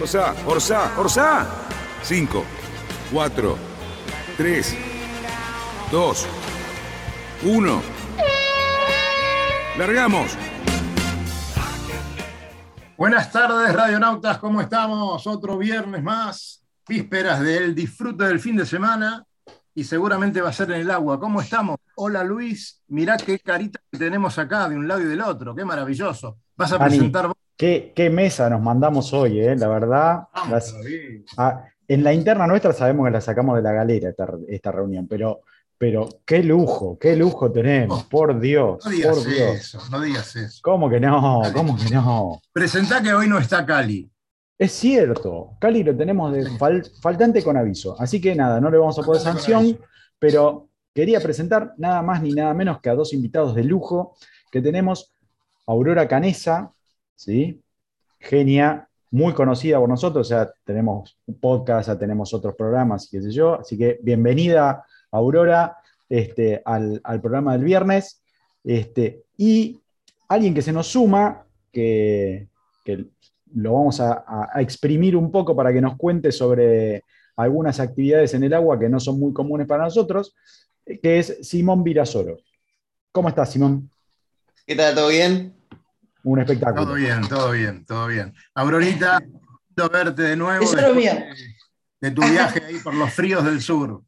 Orsa, Orsa, Orsa. 5, 4, 3, 2, 1. Largamos. Buenas tardes, radionautas, ¿cómo estamos? Otro viernes más, vísperas del disfrute del fin de semana y seguramente va a ser en el agua. ¿Cómo estamos? Hola Luis, mirá qué carita que tenemos acá de un lado y del otro, qué maravilloso. Vas a Dani, presentar vos. Qué, qué mesa nos mandamos hoy, eh, la verdad. Vamos, Las- David. ah, en la interna nuestra sabemos que la sacamos de la galera esta, esta reunión, pero, pero qué lujo, qué lujo tenemos, Oh, por Dios, No digas por Dios. eso, no digas eso. ¿Cómo que no? ¿Cómo que no? Presentá que hoy no está Cali. Es cierto, Cali lo tenemos de fal- faltante con aviso, así que nada, no le vamos a con sanción, pero quería presentar nada más ni nada menos que a dos invitados de lujo que tenemos, Aurora Canesa, ¿sí? genia muy conocida por nosotros, ya tenemos un podcast, tenemos otros programas, qué sé yo, así que bienvenida Aurora este, al, programa del viernes, este, y alguien que se nos suma, que, que lo vamos a, a- a exprimir un poco para que nos cuente sobre algunas actividades en el agua que no son muy comunes para nosotros, que es Simón Virasoro. ¿Cómo estás, Simón? ¿Qué tal? ¿Todo bien? Un espectáculo. Todo bien, todo bien, todo bien. Aurorita, lindo verte de nuevo Eso es lo mío. de, de tu viaje ahí por los fríos del sur.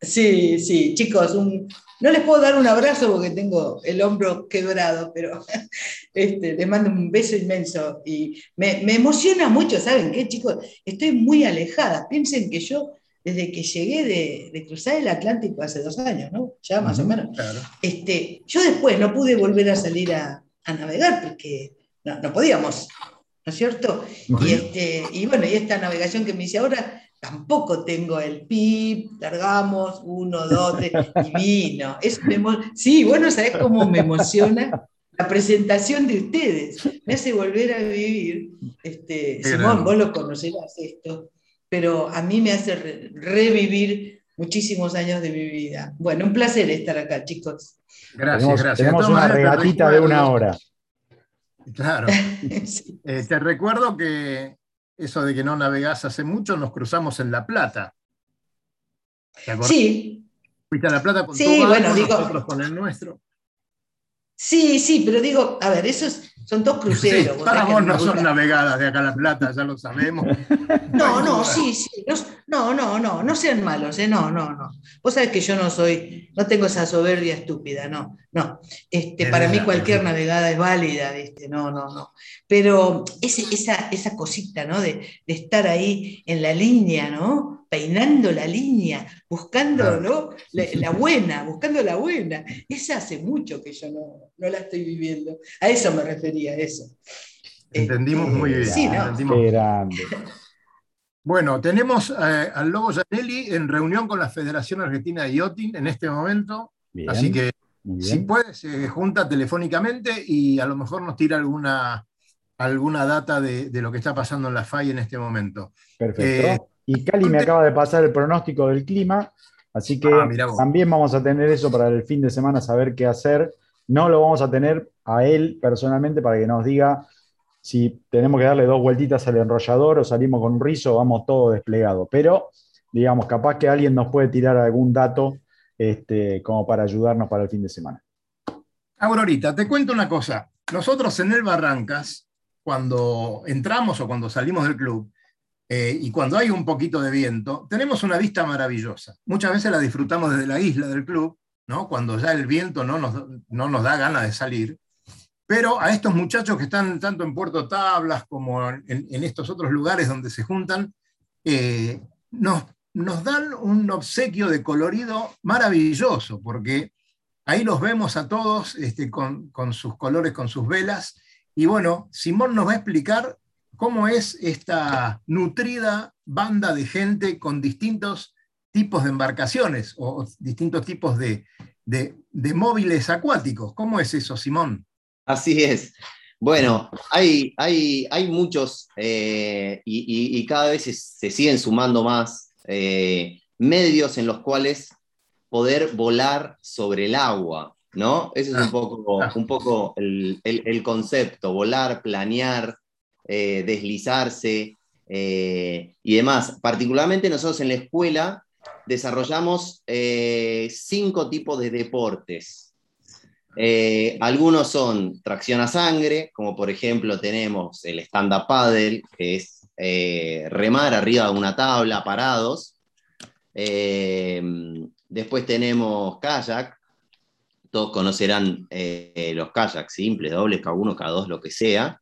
Sí, sí, chicos, un- no les puedo dar un abrazo porque tengo el hombro quebrado, pero este, les mando un beso inmenso y me, me emociona mucho, ¿saben qué, chicos? Estoy muy alejada. Piensen que yo, desde que llegué de, de cruzar el Atlántico hace dos años, ¿no? Ya más o menos. Claro. Este, yo después no pude volver a salir a, a navegar porque no, no podíamos, ¿no es cierto? Y, este, y bueno, y esta navegación que me hice ahora, tampoco tengo el pip, largamos, uno, dos, tres, y vino. Eso me sí, bueno, ¿sabés cómo me emociona? La presentación de ustedes me hace volver a vivir. Este, Simón, vos lo conocerás esto, pero a mí me hace re- revivir muchísimos años de mi vida. Bueno, un placer estar acá, chicos. Gracias, tenemos gracias. tenemos una regatita de una hora. Claro. Sí. Eh, te recuerdo que eso de que no navegás hace mucho, nos cruzamos en La Plata. ¿Te acordás? Sí, Fuiste a La Plata con Sí, tu barco, bueno, digo- nosotros con el nuestro. Sí, sí, pero digo, a ver, esos son dos cruceros. Sí, para vos no son navegadas de acá a La Plata, ya lo sabemos. No, no, sí, sí. No, no, no, no sean malos, ¿eh? No, no, no. Vos sabés que yo no soy, no tengo esa soberbia estúpida, no, no. Este, Es para mí cualquier navegada es válida, ¿viste? No, no, no. Pero ese- esa, esa cosita, ¿no? De, de estar ahí en la línea, ¿no? Peinando la línea, buscando. La, la buena, buscando la buena. Esa hace mucho que yo no, no la estoy viviendo. A eso me refería, a eso. Entendimos muy bien. Sí, ¿no? entendimos. Qué grande. Bueno, tenemos eh, al Lobo Janelli en reunión con la Federación Argentina de Yachting en este momento, Bien, así que si puede se junta telefónicamente y a lo mejor nos tira alguna, alguna data de, de lo que está pasando en la FAI en este momento. Perfecto. Y Cali me acaba de pasar el pronóstico del clima, así que Ah, también vamos a tener eso para el fin de semana, saber qué hacer. No lo vamos a tener a él personalmente para que nos diga si tenemos que darle dos vueltitas al enrollador o salimos con un rizo, vamos todo desplegado. Pero, digamos, capaz que alguien nos puede tirar algún dato este, como para ayudarnos para el fin de semana. Aurorita, te cuento una cosa. Nosotros en el Barrancas, cuando entramos o cuando salimos del club, eh, y cuando hay un poquito de viento, tenemos una vista maravillosa. Muchas veces la disfrutamos desde la isla del club, ¿no? cuando ya el viento no nos, no nos da ganas de salir. Pero a estos muchachos que están tanto en Puerto Tablas como en, estos otros lugares donde se juntan, eh, nos, dan un obsequio de colorido maravilloso, porque ahí los vemos a todos este, con sus colores, con sus velas. Y bueno, Simón nos va a explicar cómo es esta nutrida banda de gente con distintos tipos de embarcaciones o distintos tipos de, móviles acuáticos. ¿Cómo es eso, Simón? Así es. Bueno, hay, hay, hay muchos eh, y, cada vez se, siguen sumando más eh, medios en los cuales poder volar sobre el agua, ¿no? Ese es un ah, poco, un poco el, concepto, volar, planear, eh, deslizarse y demás. Particularmente nosotros en la escuela desarrollamos cinco tipos de deportes. Eh, algunos son tracción a sangre, como por ejemplo tenemos el stand-up paddle, que es eh, remar arriba de una tabla parados. Eh, después tenemos kayak, todos conocerán los kayaks simples, dobles, K1, K2, lo que sea.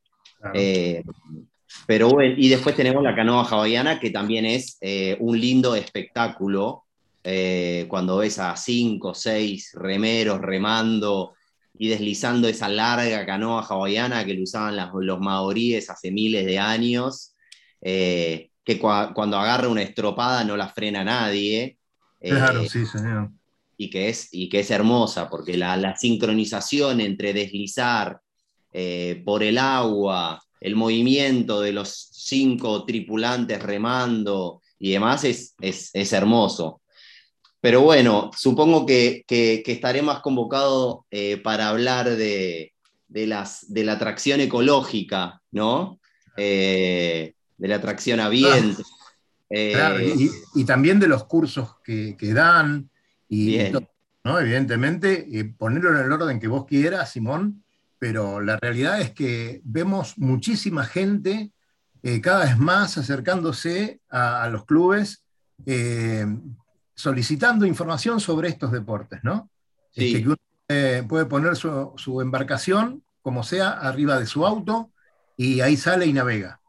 Pero bueno, y después tenemos la canoa hawaiana, que también es un lindo espectáculo cuando ves a cinco, seis remeros remando y deslizando esa larga canoa hawaiana que lo usaban los maoríes hace miles de años, eh, que cuando agarra una estropada no la frena nadie. claro, eh, sí, señor. Y que es, y que es hermosa, porque la, sincronización entre deslizar eh, por el agua, el movimiento de los cinco tripulantes remando y demás es, es, es hermoso. Pero bueno, supongo que, que, estaré más convocado eh, para hablar de, las, de la atracción ecológica, ¿no? Eh, de la atracción a viento. Eh, y, también de los cursos que, dan, y ¿no? evidentemente, ponerlo en el orden que vos quieras, Simón, pero la realidad es que vemos muchísima gente cada vez más acercándose a, los clubes solicitando información sobre estos deportes, ¿no? Sí. Este, que uno puede poner su, embarcación, como sea, arriba de su auto y ahí sale y navega.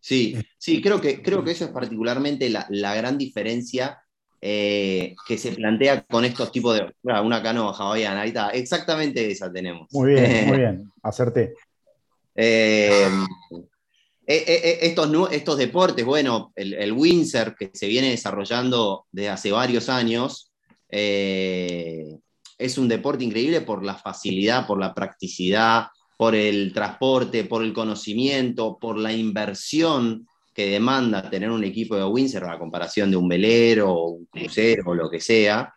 Sí, eh, sí, creo que, creo que eso es particularmente la, gran diferencia eh, que se plantea con estos tipos de. una canoa hawaiana, ahí está, exactamente esa tenemos. Muy bien, muy bien, acerté. Eh, eh, estos, estos deportes, bueno, el, el, Windsor que se viene desarrollando desde hace varios años, es un deporte increíble por la facilidad, por la practicidad, por el transporte, por el conocimiento, por la inversión que demanda tener un equipo de Windsor a comparación de un velero o un crucero o lo que sea,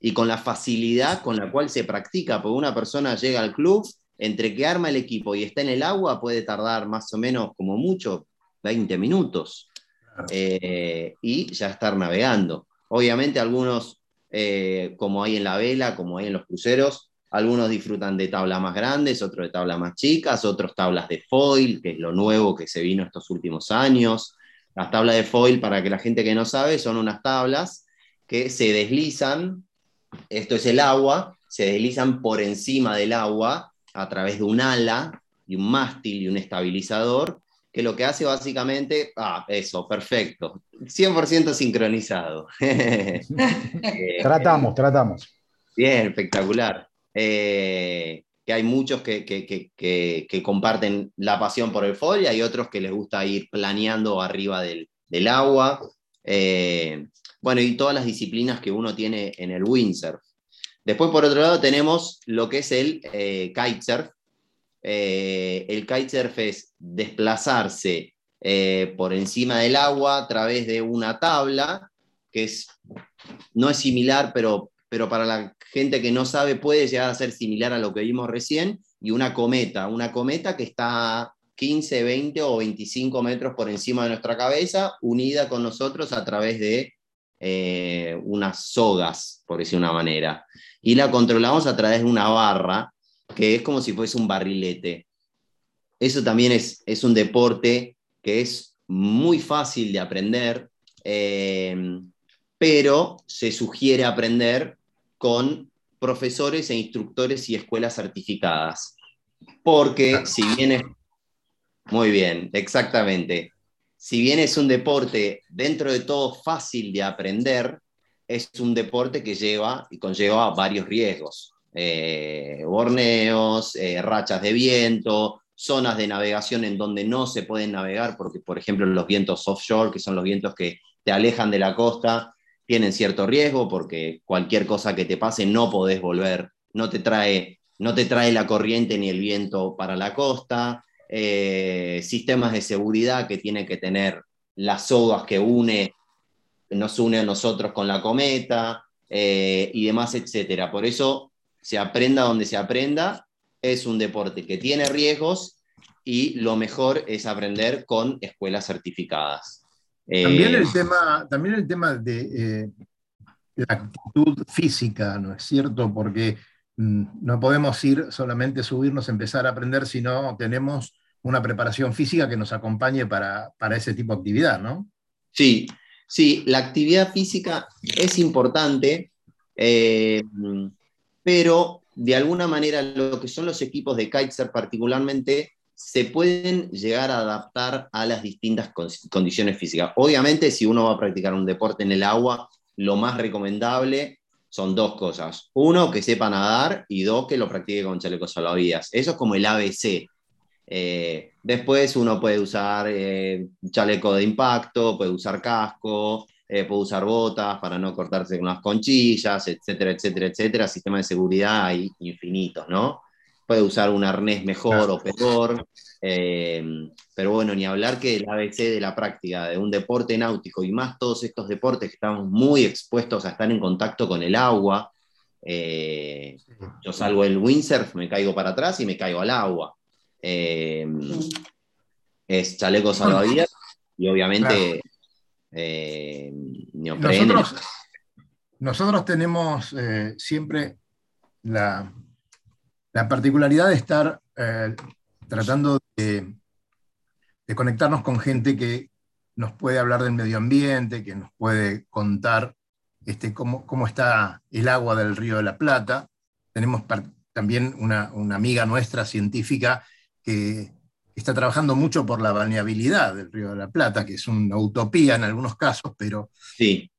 y con la facilidad con la cual se practica, porque una persona llega al club entre que arma el equipo y está en el agua puede tardar más o menos, como mucho, 20 minutos. Eh, y ya estar navegando. Obviamente algunos, eh, como hay en la vela, como hay en los cruceros, algunos disfrutan de tablas más grandes, otros de tablas más chicas, otros tablas de foil, que es lo nuevo que se vino estos últimos años. Las tablas de foil, para que la gente que no sabe, son unas tablas que se deslizan, esto es el agua, se deslizan por encima del agua a través de un ala y un mástil y un estabilizador, que lo que hace básicamente, ah, eso, perfecto, 100% sincronizado. Eh, tratamos, tratamos. Bien, espectacular. Eh, que hay muchos que, que, comparten la pasión por el foil y hay otros que les gusta ir planeando arriba del, agua. Eh, bueno, y todas las disciplinas que uno tiene en el windsurf. Después, por otro lado, tenemos lo que es el eh, kitesurf. El kitesurf es desplazarse por encima del agua a través de una tabla, que es, no es similar, pero, pero para la gente que no sabe puede llegar a ser similar a lo que vimos recién, y una cometa, una cometa que está 15, 20 o 25 metros por encima de nuestra cabeza, unida con nosotros a través de unas sogas, por decir una manera y la controlamos a través de una barra, que es como si fuese un barrilete. Eso también es, es un deporte que es muy fácil de aprender, eh, pero se sugiere aprender con profesores e instructores y escuelas certificadas. Porque si bien es... Muy bien, exactamente. Si bien es un deporte dentro de todo fácil de aprender, es un deporte que lleva y conlleva varios riesgos. Eh, borneos, eh, rachas de viento, zonas de navegación en donde no se pueden navegar, porque por ejemplo los vientos offshore, que son los vientos que te alejan de la costa, tienen cierto riesgo porque cualquier cosa que te pase no podés volver, no te trae, no te trae la corriente ni el viento para la costa, eh, sistemas de seguridad que tienen que tener las sogas que une, nos une a nosotros con la cometa eh, y demás, etcétera. Por eso se aprenda donde se aprenda, es un deporte que tiene riesgos y lo mejor es aprender con escuelas certificadas. También, el, Eh, tema, también el tema de eh, la actitud física, ¿no es cierto? Porque mm, no podemos ir solamente subirnos, empezar a aprender, sino tenemos una preparación física que nos acompañe para, para ese tipo de actividad, ¿no? Sí, sí, la actividad física es importante, eh, pero de alguna manera lo que son los equipos de kitesurf particularmente se pueden llegar a adaptar a las distintas con- condiciones físicas. Obviamente, si uno va a practicar un deporte en el agua, lo más recomendable son dos cosas. Uno, que sepa nadar y dos, que lo practique con chalecos salvavidas. Eso es como el ABC. Eh, después uno puede usar eh, chaleco de impacto, puede usar casco, eh, puede usar botas para no cortarse con las conchillas, etcétera, etcétera, etcétera. Sistemas de seguridad hay infinitos, ¿no? Puede usar un arnés mejor o peor. eh, pero bueno, ni hablar que el ABC de la práctica de un deporte náutico y más todos estos deportes que estamos muy expuestos a estar en contacto con el agua. eh, yo salgo el windsurf, me caigo para atrás y me caigo al agua. Eh, es chaleco salvavidas y obviamente neoprene. Nosotros, nosotros tenemos siempre la, la particularidad de estar eh, tratando de, de conectarnos con gente que nos puede hablar del medio ambiente, que nos puede contar este, cómo, cómo está el agua del Río de la Plata. Tenemos también una, una amiga nuestra científica que está trabajando mucho por la balneabilidad del Río de la Plata, que es una utopía en algunos casos, pero Sí,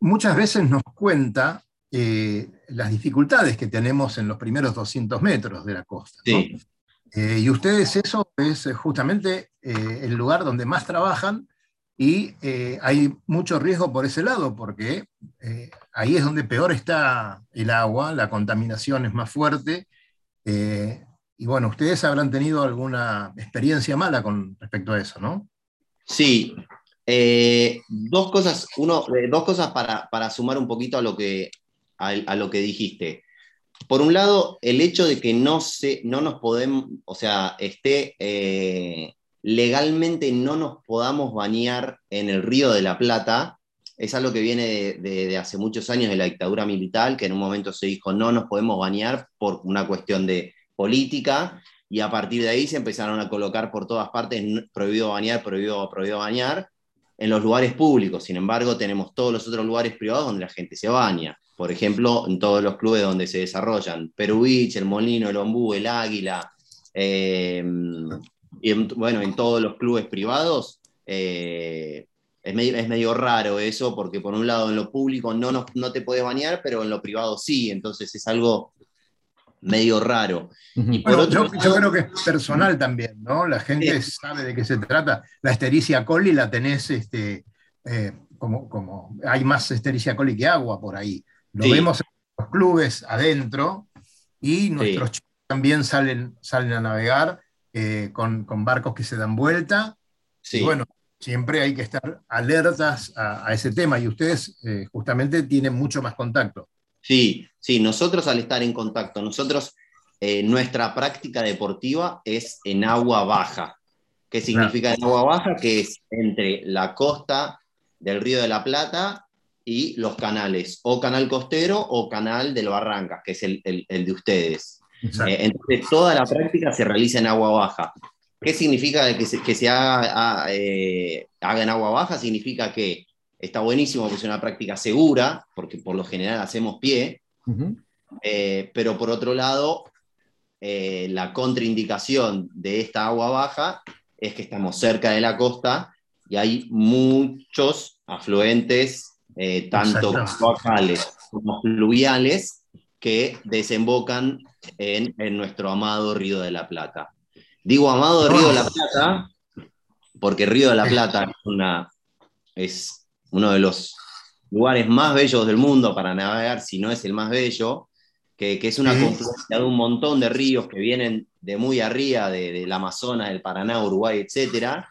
muchas veces nos cuenta eh, las dificultades que tenemos en los primeros 200 metros de la costa. ¿no? sí, Eh, y ustedes eso es eh, justamente eh, el lugar donde más trabajan y eh, hay mucho riesgo por ese lado, porque ahí es donde peor está el agua, la contaminación es más fuerte. y bueno, ustedes habrán tenido alguna experiencia mala con respecto a eso, ¿no? sí. Eh, dos cosas, uno, eh, dos cosas para, para sumar un poquito a lo, que, a, lo que dijiste. Por un lado, el hecho de que no, se, no nos podemos, o sea, esté eh, legalmente no nos podamos bañar en el río de la Plata, es algo que viene de, hace muchos años de la dictadura militar, que en un momento se dijo no nos podemos bañar por una cuestión de política, y a partir de ahí se empezaron a colocar por todas partes "N- prohibido bañar, prohibido, prohibido bañar, en los lugares públicos. Sin embargo, tenemos todos los otros lugares privados donde la gente se baña. Por ejemplo, en todos los clubes donde se desarrollan Perú Beach, el Molino, el Ombú, el Águila, eh, y en- bueno, en todos los clubes privados, eh, es, medio, es medio raro eso, porque por un lado en lo público no, nos- no te puedes bañar, pero en lo privado sí, entonces es algo medio raro. Ujú. Y por Bueno, otro yo, lado- yo creo que es personal también, ¿no? La gente sabe de qué se trata. La Estericia coli la tenés, este, eh, como, como hay más Estericia coli que agua por ahí. Lo Sí. vemos en los clubes adentro y nuestros chicos también salen, salen a navegar eh, con, con barcos que se dan vuelta. Sí. Y bueno, siempre hay que estar alertas a, a ese tema y ustedes eh, justamente tienen mucho más contacto. Sí, sí, nosotros al estar en contacto, nosotros, eh, nuestra práctica deportiva es en agua baja. ¿Qué significa en agua baja? Que es entre la costa del Río de la Plata y los canales, o canal costero o canal del Barrancas, que es el, el- el de ustedes. Eh, entonces, toda la práctica se realiza en agua baja. ¿Qué significa que se, que se haga, a- eh, haga en agua baja? Significa que está buenísimo porque es una práctica segura, porque por lo general hacemos pie, Ujú. eh, pero por otro lado, eh, la contraindicación de esta agua baja es que estamos cerca de la costa y hay muchos afluentes, eh, tanto locales como fluviales, que desembocan en, en nuestro amado Río de la Plata. Digo amado Río de la Plata, porque Río de la Plata es, una, es uno de los lugares más bellos del mundo para navegar, si no es el más bello, que, es una confluencia de un montón de ríos que vienen de muy arriba, del Amazonas, del Paraná, Uruguay, etc.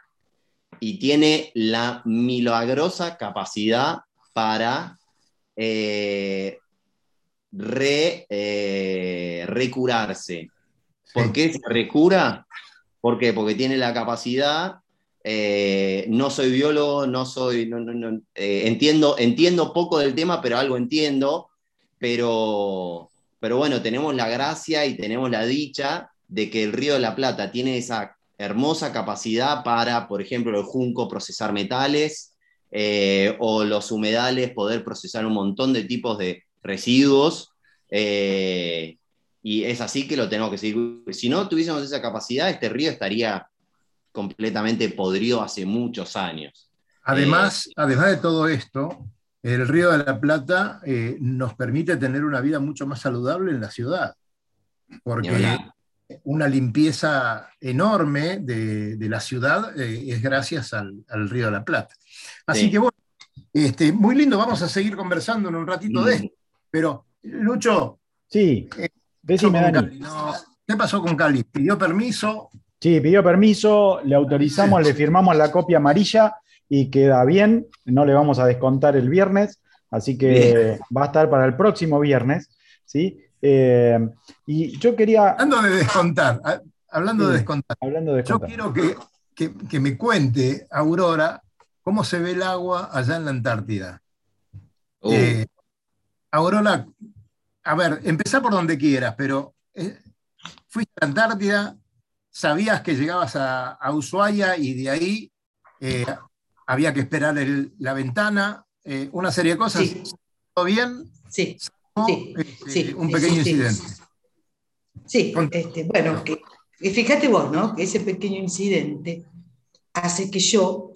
Y tiene la milagrosa capacidad para eh, eh, recurarse. ¿Por qué se recura? ¿Por qué? Porque tiene la capacidad eh, no soy biólogo, no soy, eh, entiendo, entiendo poco del tema, pero algo entiendo, pero, pero bueno, tenemos la gracia y tenemos la dicha de que el Río de la Plata tiene esa hermosa capacidad para, por ejemplo, el junco procesar metales eh, o los humedales poder procesar un montón de tipos de residuos. y es así que lo tenemos que seguir. Si no tuviésemos esa capacidad, este río estaría completamente podrido hace muchos años. Además, eh, además de todo esto, el Río de la Plata eh, nos permite tener una vida mucho más saludable en la ciudad, porque una limpieza enorme de, la ciudad eh, es gracias al, Río de la Plata. Así que bueno, este, muy lindo, vamos a seguir conversando en un ratito de mm. esto, pero Lucho, sí, ¿qué pasó con Cali? ¿Pidió permiso? Sí, pidió permiso, le autorizamos, le firmamos la copia amarilla y queda bien, no le vamos a descontar el viernes, así que va a estar para el próximo viernes, ¿sí? Eh, y yo quería... Hablando de descontar, hablando de descontar, hablando de yo quiero que, me cuente, Aurora, cómo se ve el agua allá en la Antártida. Uh. Eh, Aurora, a ver, empezá por donde quieras, pero eh, fuiste a la Antártida, sabías que llegabas a, Ushuaia y de ahí eh, había que esperar la ventana, eh, una serie de cosas. ¿Todo bien? Sí. Este, sí, un pequeño incidente. Sí, este, bueno, que, fíjate vos, ¿no? Que ese pequeño incidente hace que yo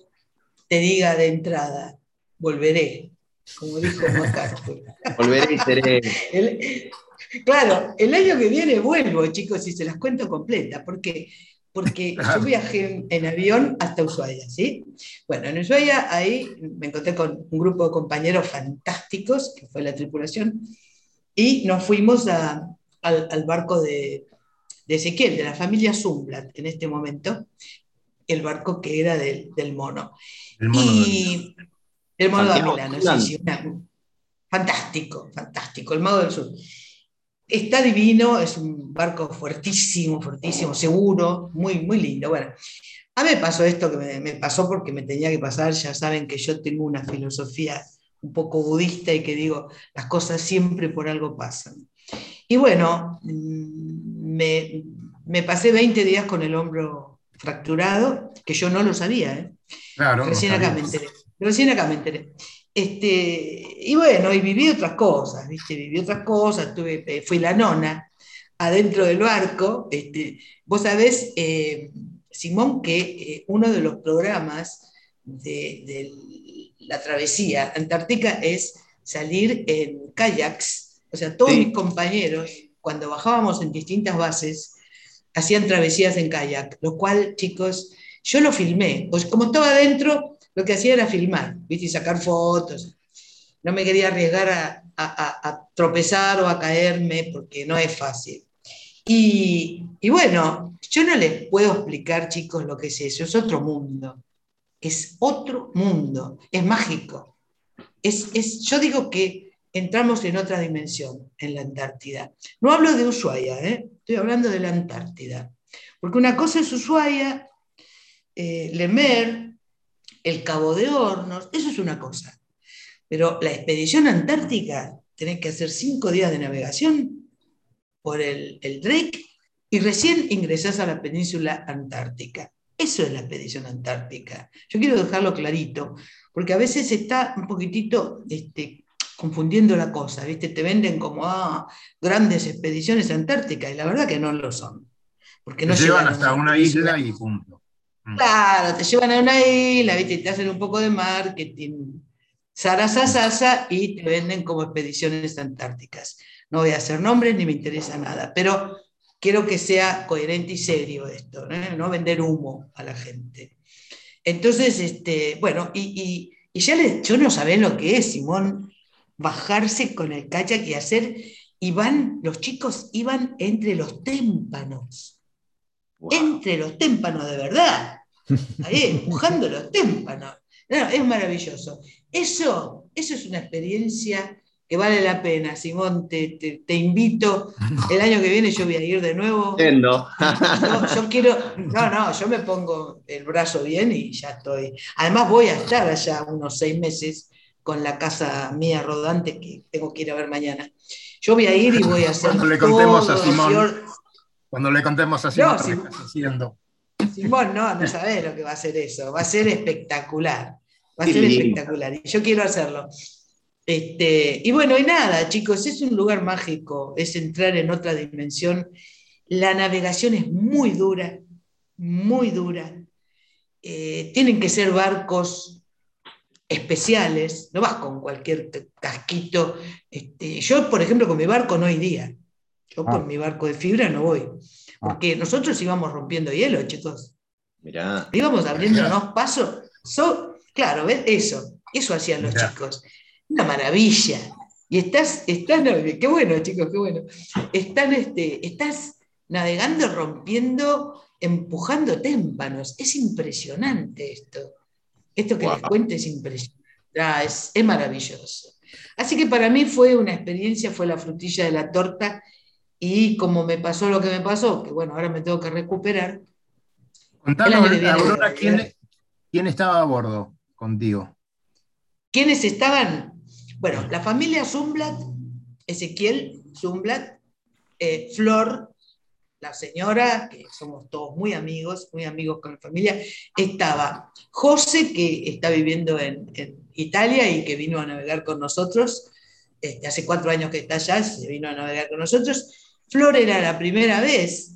te diga de entrada, volveré, como dijo MacArthur. volveré y seré. Claro, el año que viene vuelvo, chicos, y se las cuento completa. ¿Por qué? Porque yo viajé en avión hasta Ushuaia, ¿sí? Bueno, en Ushuaia ahí me encontré con un grupo de compañeros fantásticos, que fue la tripulación, y nos fuimos al, barco de, Ezequiel, de la familia Zumblat, en este momento, el barco que era del, mono. El mono y el mono de Milano, sí, sí, fantástico, fantástico, el modo del sur. Está divino, es un barco fuertísimo, fuertísimo, seguro, muy, muy lindo. Bueno, a mí me pasó esto que me, pasó porque me tenía que pasar. Ya saben que yo tengo una filosofía un poco budista y que digo, las cosas siempre por algo pasan. Y bueno, mm, me, me pasé 20 días con el hombro fracturado, que yo no lo sabía. ¿eh? Claro, recién acá me enteré. Recién acá me enteré. Este, y bueno, y viví otras cosas, ¿viste? Viví otras cosas, tuve, eh, fui la nona adentro del barco. Este, vos sabés, eh, Simón, que eh, uno de los programas de, la travesía antártica es salir en kayaks. O sea, todos mis compañeros, cuando bajábamos en distintas bases, hacían travesías en kayak, lo cual, chicos, yo lo filmé. Pues como estaba adentro, lo que hacía era filmar, ¿viste? Y sacar fotos. No me quería arriesgar a, tropezar o a caerme porque no es fácil. Y, bueno, yo no les puedo explicar, chicos, lo que es eso. Es otro mundo. Es otro mundo. Es mágico. Es, es, yo digo que entramos en otra dimensión en la Antártida. No hablo de Ushuaia, ¿eh? estoy hablando de la Antártida. Porque una cosa es Ushuaia, eh, Lemer, el Cabo de Hornos, eso es una cosa. Pero la expedición antártica, tenés que hacer cinco días de navegación por el, Drake y recién ingresás a la península antártica. Eso es la expedición antártica. Yo quiero dejarlo clarito, porque a veces está un poquitito este, confundiendo la cosa, ¿viste? Te venden como ah, grandes expediciones antárticas, y la verdad que no lo son. Porque no llevan hasta una isla y punto. Mm. Claro, te llevan a una isla, ¿viste? te hacen un poco de marketing, sarasasasa, y te venden como expediciones antárticas. No voy a hacer nombres ni me interesa nada, pero quiero que sea coherente y serio esto, ¿no? vender humo a la gente. Entonces, este, bueno, y, ya le, yo no sabés lo que es, Simón, bajarse con el kayak y hacer, y van, los chicos iban entre los témpanos, entre los témpanos de verdad, ahí empujando los témpanos. es maravilloso. Eso, eso es una experiencia que vale la pena. Simón, te, te, invito. El año que viene yo voy a ir de nuevo. Entiendo. yo quiero, no, no, yo me pongo el brazo bien y ya estoy. Además voy a estar allá unos seis meses con la casa mía rodante que tengo que ir a ver mañana. Yo voy a ir y voy a hacer. Cuando le contemos a Simón. Cuando le contemos a Simón, no, haciendo. Simón, no, no sabés lo que va a ser eso. Va a ser espectacular. Va a ser espectacular. Y yo quiero hacerlo. Este, y bueno, y nada, chicos, es un lugar mágico, es entrar en otra dimensión. La navegación es muy dura, muy dura. Eh, tienen que ser barcos especiales, no vas con cualquier casquito. Este, yo, por ejemplo, con mi barco no iría. Yo con ah. mi barco de fibra no voy. Ah. Porque nosotros íbamos rompiendo hielo, chicos. Mirá. Íbamos abriéndonos pasos. claro, ¿ves? Eso, eso hacían los chicos una maravilla. Y estás, estás, qué bueno, chicos, qué bueno. Están, este, estás navegando, rompiendo, empujando témpanos. Es impresionante esto. Esto que les cuento es impresionante. Ah, es, es, maravilloso. Así que para mí fue una experiencia, fue la frutilla de la torta. Y como me pasó lo que me pasó, que bueno, ahora me tengo que recuperar. Contanos, Aurora, ¿quién, ¿quién estaba a bordo contigo? ¿Quiénes estaban? Bueno, la familia Zumblat, Ezequiel Zumblat, eh, Flor, la señora, que somos todos muy amigos, muy amigos con la familia, estaba José, que está viviendo en, Italia y que vino a navegar con nosotros, este, hace cuatro años que está allá, se vino a navegar con nosotros. Flor era la primera vez,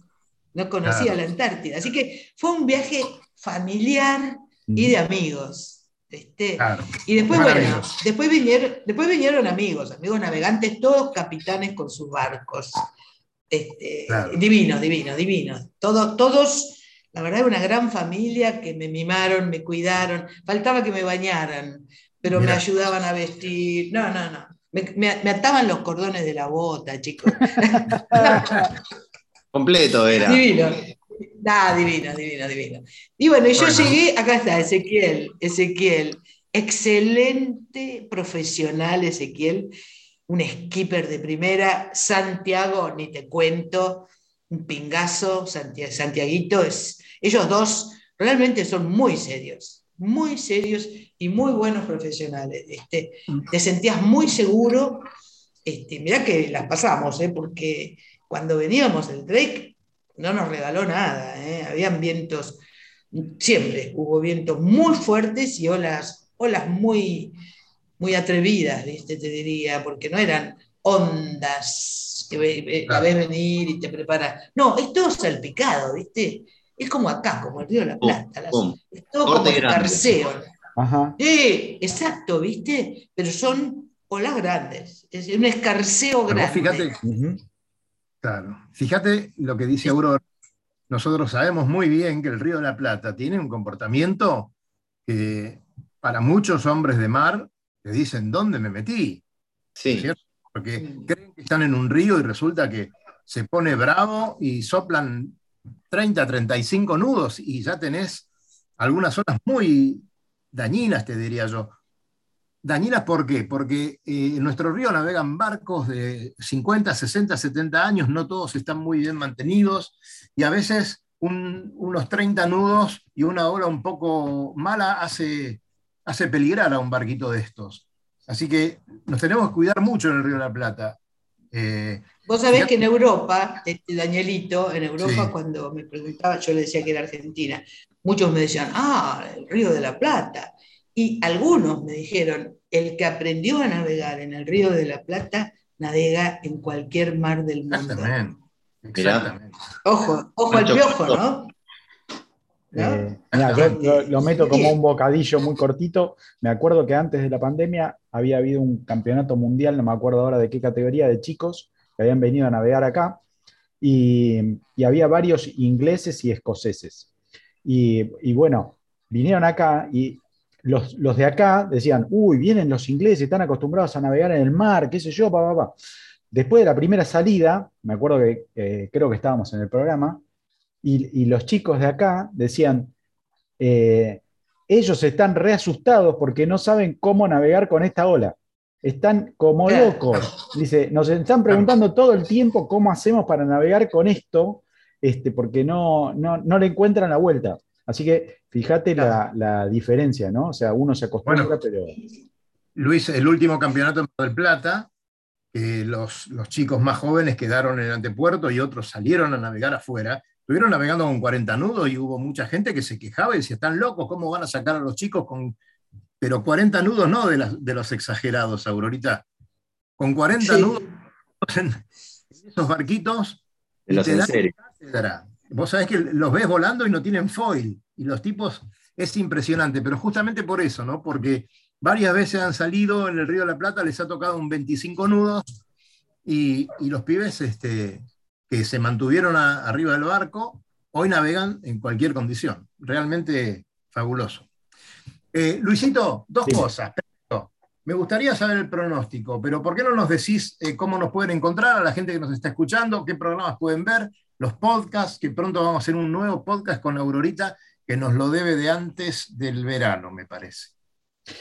no conocía la Antártida, así que fue un viaje familiar y de amigos. Este, y después, bueno, después vinieron, después vinieron amigos, amigos navegantes, todos capitanes con sus barcos. Este, Divinos, divinos, divinos. Todos, todos, la verdad, una gran familia que me mimaron, me cuidaron. Faltaba que me bañaran, pero me ayudaban a vestir. No, no, no. Me, ataban los cordones de la bota, chicos. Completo era. Divino. Ah, divino, divino, divino. Y bueno, yo llegué, acá está, Ezequiel, Ezequiel, excelente profesional, Ezequiel, un skipper de primera, Santiago, ni te cuento, un pingazo, Santiaguito, es, ellos dos realmente son muy serios, muy serios y muy buenos profesionales. Este, te sentías muy seguro, este, mirá que las pasamos, ¿eh? porque cuando veníamos del Drake, no nos regaló nada. ¿eh? Habían vientos, siempre hubo vientos muy fuertes y olas, olas muy, muy atrevidas, te diría, porque no eran ondas que la ves venir y te preparas. No, es todo salpicado, ¿viste? Es como acá, como el río de la Plata. es todo como escarceo. Sí, exacto, ¿viste? Pero son olas grandes, es un escarceo grande. Fíjate, Claro. Fíjate lo que dice Aurora. Nosotros sabemos muy bien que el Río de la Plata tiene un comportamiento que para muchos hombres de mar le dicen, ¿dónde me metí? Sí. Porque creen que están en un río y resulta que se pone bravo y soplan 30, 35 nudos y ya tenés algunas zonas muy dañinas, te diría yo. Dañinas, ¿por qué? Porque eh, en nuestro río navegan barcos de 50, 60, 70 años, no todos están muy bien mantenidos y a veces unos 30 nudos y una hora un poco mala hace, hace peligrar a un barquito de estos. Así que nos tenemos que cuidar mucho en el Río de la Plata. Eh, Vos sabés que en Europa, este Danielito, en Europa cuando me preguntaba, yo le decía que era Argentina, muchos me decían, ah, el Río de la Plata. Y algunos me dijeron, el que aprendió a navegar en el Río de la Plata, navega en cualquier mar del mundo. Exactamente. Ojo, ojo al piojo, ¿no? Eh, yo lo, meto como un bocadillo muy cortito. Me acuerdo que antes de la pandemia había habido un campeonato mundial, no me acuerdo ahora de qué categoría, de chicos que habían venido a navegar acá. y, y había varios ingleses y escoceses. Y, y bueno, vinieron acá y los, los, de acá decían, uy, vienen los ingleses, están acostumbrados a navegar en el mar, qué sé yo, pa, pa, pa. Después de la primera salida, me acuerdo que eh, creo que estábamos en el programa, y, y los chicos de acá decían, eh, ellos están reasustados porque no saben cómo navegar con esta ola. Están como locos. Dice, nos están preguntando todo el tiempo cómo hacemos para navegar con esto, este, porque no, no, no le encuentran la vuelta. Así que fíjate la, la, diferencia, ¿no? O sea, uno se acostumbra, bueno, pero. Luis, el último campeonato en Mar del Plata, eh, los, los, chicos más jóvenes quedaron en el antepuerto y otros salieron a navegar afuera. Estuvieron navegando con 40 nudos y hubo mucha gente que se quejaba y decía, están locos, ¿cómo van a sacar a los chicos con... Pero 40 nudos no de, las, de los exagerados, Aurorita. Con 40 sí. nudos en esos barquitos... En los en serio. Vos sabés que los ves volando y no tienen foil. Y los tipos, es impresionante, pero justamente por eso, ¿no? Porque varias veces han salido en el Río de la Plata, les ha tocado un 25 nudos y, y los pibes este, que se mantuvieron a, arriba del barco, hoy navegan en cualquier condición. Realmente fabuloso. Eh, Luisito, dos sí. cosas. Me gustaría saber el pronóstico, pero ¿por qué no nos decís eh, cómo nos pueden encontrar a la gente que nos está escuchando? ¿Qué programas pueden ver? Los podcasts, que pronto vamos a hacer un nuevo podcast con Aurorita que nos lo debe de antes del verano, me parece.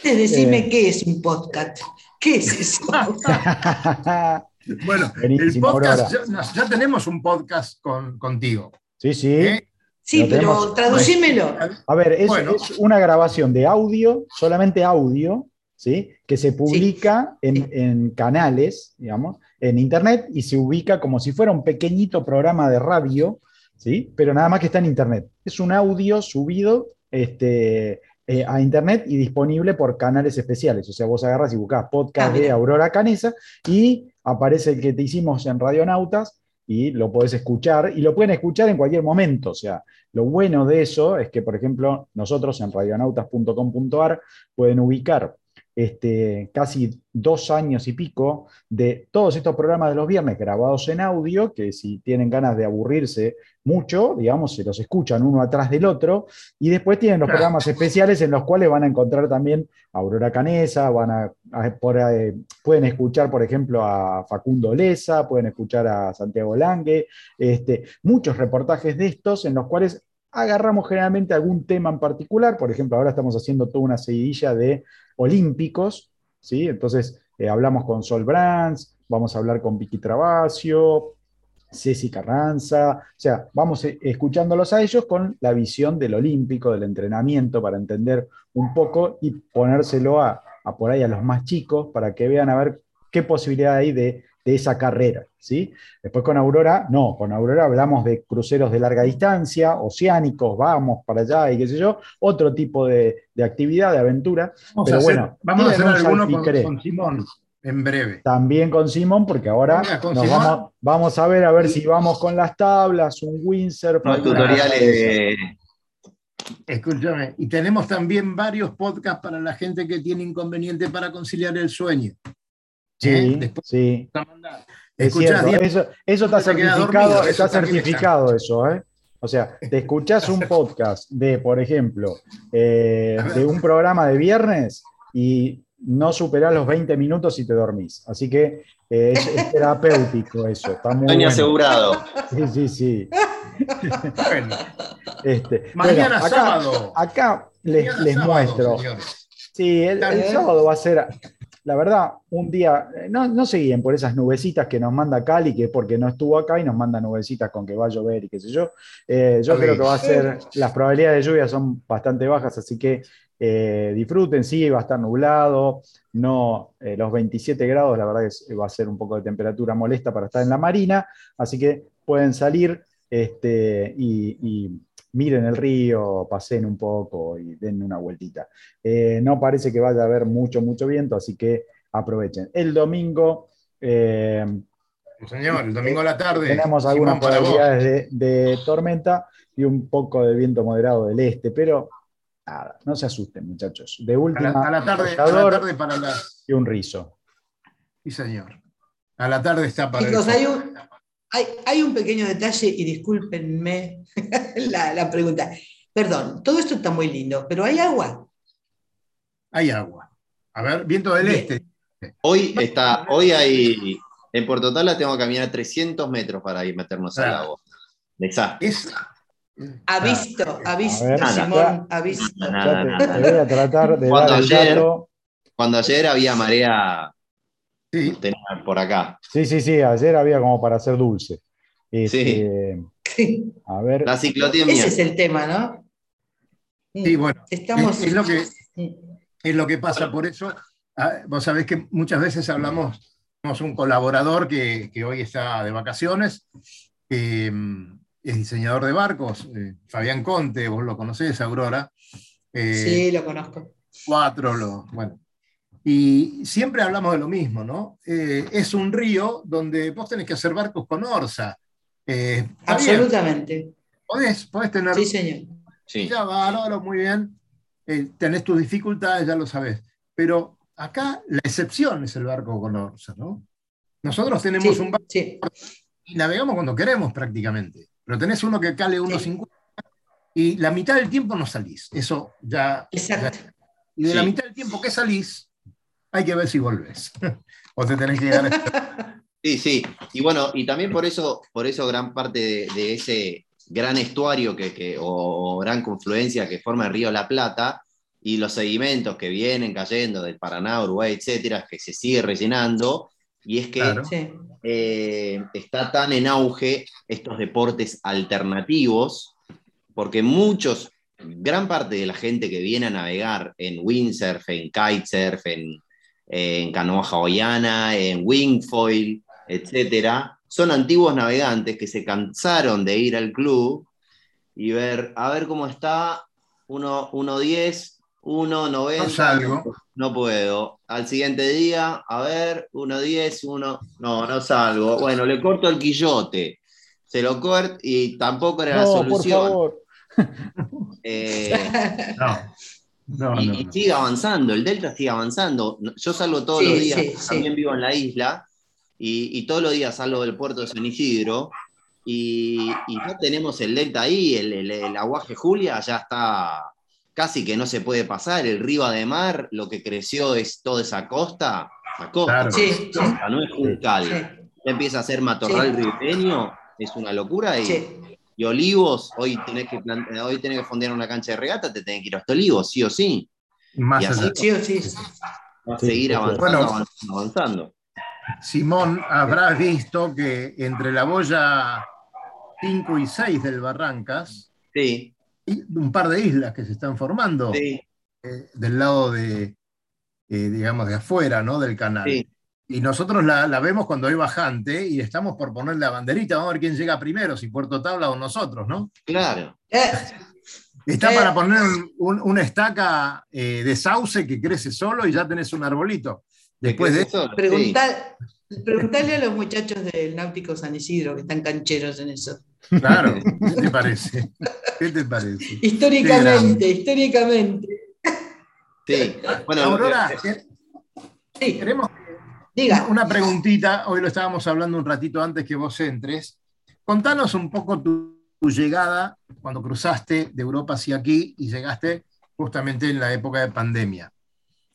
Decime eh. qué es un podcast. ¿Qué es eso? bueno, el podcast, ya, ya, tenemos un podcast con, contigo. Sí, sí. ¿Eh? Sí, pero tenemos... traducímelo. A ver, es, bueno. es, una grabación de audio, solamente audio, ¿sí? que se publica sí. en, en, canales, digamos, en Internet y se ubica como si fuera un pequeñito programa de radio, ¿sí? pero nada más que está en Internet. Es un audio subido este, eh, a Internet y disponible por canales especiales. O sea, vos agarras y buscás podcast ah, de Aurora Canesa y aparece el que te hicimos en Radionautas y lo podés escuchar y lo pueden escuchar en cualquier momento. O sea, lo bueno de eso es que, por ejemplo, nosotros en radionautas.com.ar pueden ubicar este, casi dos años y pico de todos estos programas de los viernes grabados en audio, que si tienen ganas de aburrirse mucho, digamos, se los escuchan uno atrás del otro, y después tienen los programas especiales en los cuales van a encontrar también a Aurora Canesa, van a, a por, eh, pueden escuchar, por ejemplo, a Facundo Leza, pueden escuchar a Santiago Lange, este, muchos reportajes de estos en los cuales agarramos generalmente algún tema en particular, por ejemplo, ahora estamos haciendo toda una seguidilla de olímpicos, ¿sí? Entonces, eh, hablamos con Sol Brands, vamos a hablar con Vicky Travasio, Ceci Carranza, o sea, vamos eh, escuchándolos a ellos con la visión del olímpico, del entrenamiento, para entender un poco y ponérselo a, a por ahí a los más chicos para que vean a ver qué posibilidad hay de de esa carrera. ¿sí? Después con Aurora, no, con Aurora hablamos de cruceros de larga distancia, oceánicos, vamos para allá y qué sé yo, otro tipo de, de actividad, de aventura. Vamos pero a hacer, bueno, vamos a hacer alguno con, con, Simón en breve. También con Simón, porque ahora nos Simón. Vamos, vamos, a ver a ver si vamos con las tablas, un windsurf. No, tutoriales de... Escúchame, y tenemos también varios podcasts para la gente que tiene inconveniente para conciliar el sueño. Sí, ¿Eh? sí. Es cierto, eso, eso, está certificado, dormido, está certificado eso, ¿eh? O sea, te escuchás un podcast de, por ejemplo, eh, de un programa de viernes y no superás los 20 minutos y te dormís. Así que eh, es, es, terapéutico eso. Está muy bueno. asegurado. Sí, sí, sí. Bueno. Este, Mañana bueno, acá, sábado. Acá les, Mañana les sábado, muestro. señores. Sí, el, el sábado va a ser la verdad, un día, eh, no, no se guíen por esas nubecitas que nos manda Cali, que es porque no estuvo acá y nos manda nubecitas con que va a llover y qué sé yo. Eh, yo creo que va a ser, las probabilidades de lluvia son bastante bajas, así que eh, disfruten, sí, va a estar nublado, no eh, los 27 grados, la verdad que va a ser un poco de temperatura molesta para estar en la marina, así que pueden salir este, y, y miren el río, pasen un poco y den una vueltita. Eh, no parece que vaya a haber mucho, mucho viento, así que aprovechen. El domingo... Eh, Señor, el domingo a la tarde. Tenemos algunas probabilidades de, de, tormenta y un poco de viento moderado del este, pero nada, no se asusten, muchachos. De última, a la, a la tarde, a la tarde para la... y un rizo. Sí, señor. A la tarde está para Chicos, el... hay un, hay, hay un pequeño detalle y discúlpenme la, la pregunta. Perdón, todo esto está muy lindo, pero ¿hay agua? Hay agua. A ver, viento del Bien. este. Hoy está, hoy hay, en Puerto Tala tengo que caminar 300 metros para ir meternos al agua. Desastre. Es, Ha visto, ha visto, ver, Simón, ha visto. Nada, Ya te, nada. te voy a tratar de Cuando dar ayer- dato. Cuando ayer había marea sí, tenía por acá. Sí, sí, sí, ayer había como para hacer dulce. Este, A ver, La ciclotimia. Ese es el tema, ¿no? sí, bueno. Estamos. Es, es lo que, es lo que pasa. Por eso, ah, vos sabés que muchas veces hablamos, tenemos un colaborador que, que hoy está de vacaciones, que mm, es diseñador de barcos, eh, Fabián Conte, vos lo conocés, Aurora. Eh, Sí, lo conozco. cuatro, lo, bueno. Y siempre hablamos de lo mismo, ¿no? Eh, es un río donde vos tenés que hacer barcos con orza. Eh, Absolutamente. podés, podés tener Sí, señor. Sí. ya, bárbaro, muy bien. Eh, tenés tus dificultades, ya lo sabés. Pero acá la excepción es el barco con orza, ¿no? Nosotros tenemos Sí, un barco sí. y navegamos cuando queremos prácticamente. Pero tenés uno que cale 1.50 y la mitad del tiempo no salís. Eso ya. Exacto. ya- y de la mitad del tiempo que salís, hay que ver si volvés. o te tenés que llegar a... Sí, sí. Y bueno, y también por eso, por eso gran parte de, de ese gran estuario que, que- o, o gran confluencia que forma el río La Plata y los sedimentos que vienen cayendo del Paraná, Uruguay, etcétera, que se sigue rellenando. Y es que Claro. Eh, está tan en auge estos deportes alternativos, porque muchos, gran parte de la gente que viene a navegar en windsurf, en kitesurf, en, en canoa hawaiana, en wingfoil, etcétera, son antiguos navegantes que se cansaron de ir al club y ver, a ver cómo está, 1.10, 1.90. No salgo. No puedo. Al siguiente día, a ver, 1.10, 1. No, no salgo. Bueno, le corto el quillote. Se lo corto y tampoco era la no, por solución. favor. Eh, No, no, y, no, y no. sigue avanzando, el Delta sigue avanzando. Yo salgo todos Sí, los días, sí, sí. también vivo en la isla, y, y todos los días salgo del puerto de San Isidro, y, y ya tenemos el Delta ahí, el, el- el aguaje Julia ya está casi que no se puede pasar, el río de mar, lo que creció es toda esa costa, la costa, Claro. Sí, sí, costa, no es un cal. sí, Ya empieza a ser matorral Sí. ribereño, es una locura, y, sí. Y olivos, hoy tenés que hoy tenés que fondear una cancha de regata, te tenés que ir hasta olivos, sí o sí. Más y así- allá. Sí o sí. Va a Sí, seguir avanzando, Bueno. avanzando, avanzando. Simón, habrás visto que entre la boya 5 y 6 del Barrancas, Sí, hay un par de islas que se están formando sí, eh, del lado de, eh, digamos, de afuera, ¿no? Del canal. sí. Y nosotros la, la vemos cuando hay bajante y estamos por poner la banderita, vamos a ver quién llega primero, si Puerto Tabla o nosotros, ¿no? Claro. Eh, Está Eh. para poner un- una estaca eh, de sauce que crece solo y ya tenés un arbolito. Después de eso, preguntar- Preguntale a los muchachos del Náutico San Isidro que están cancheros en eso. claro, ¿qué te parece? ¿Qué te parece? Históricamente, históricamente. sí. Bueno, Aurora, Sí, queremos diga. una preguntita, hoy lo estábamos hablando un ratito antes que vos entres. Contanos un poco tu, tu llegada cuando cruzaste de Europa hacia aquí y llegaste justamente en la época de pandemia.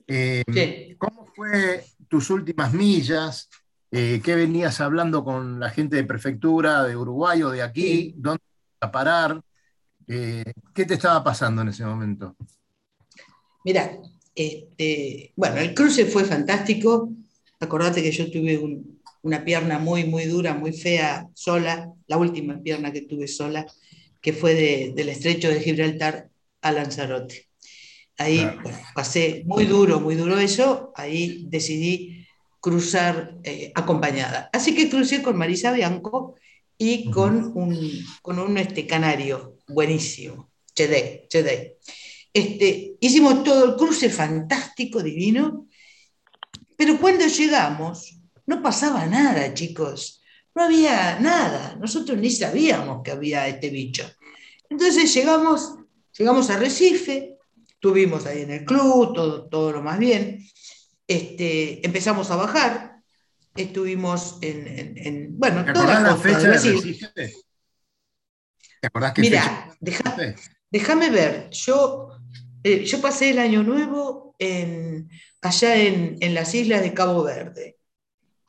Eh, Sí. ¿Cómo fue tus últimas millas? Eh, ¿Qué venías hablando con la gente de prefectura de Uruguay o de aquí? Sí. ¿Dónde a parar? Eh, ¿Qué te estaba pasando en ese momento? Mira, este, bueno, el cruce fue fantástico. Acordate que yo tuve un- una pierna muy, muy dura, muy fea, sola, la última pierna que tuve sola, que fue de- del estrecho de Gibraltar a Lanzarote. Ahí Claro. bueno, pasé muy duro, muy duro eso, ahí decidí cruzar eh, acompañada. Así que crucé con Marisa Bianco y con un, con un este, canario buenísimo, Chedey, Chedey. Este, hicimos todo el cruce fantástico, divino, pero cuando llegamos no pasaba nada, chicos. No había nada. Nosotros ni sabíamos que había este bicho. Entonces llegamos, llegamos a Recife, estuvimos ahí en el club, todo, todo lo más bien. Este, empezamos a bajar estuvimos en, en- en- bueno, ¿Te toda la fecha de. Recife? ¿Te acordás qué Mira, déjame ver, yo, eh, yo pasé el año nuevo en, allá en, en las islas de Cabo Verde.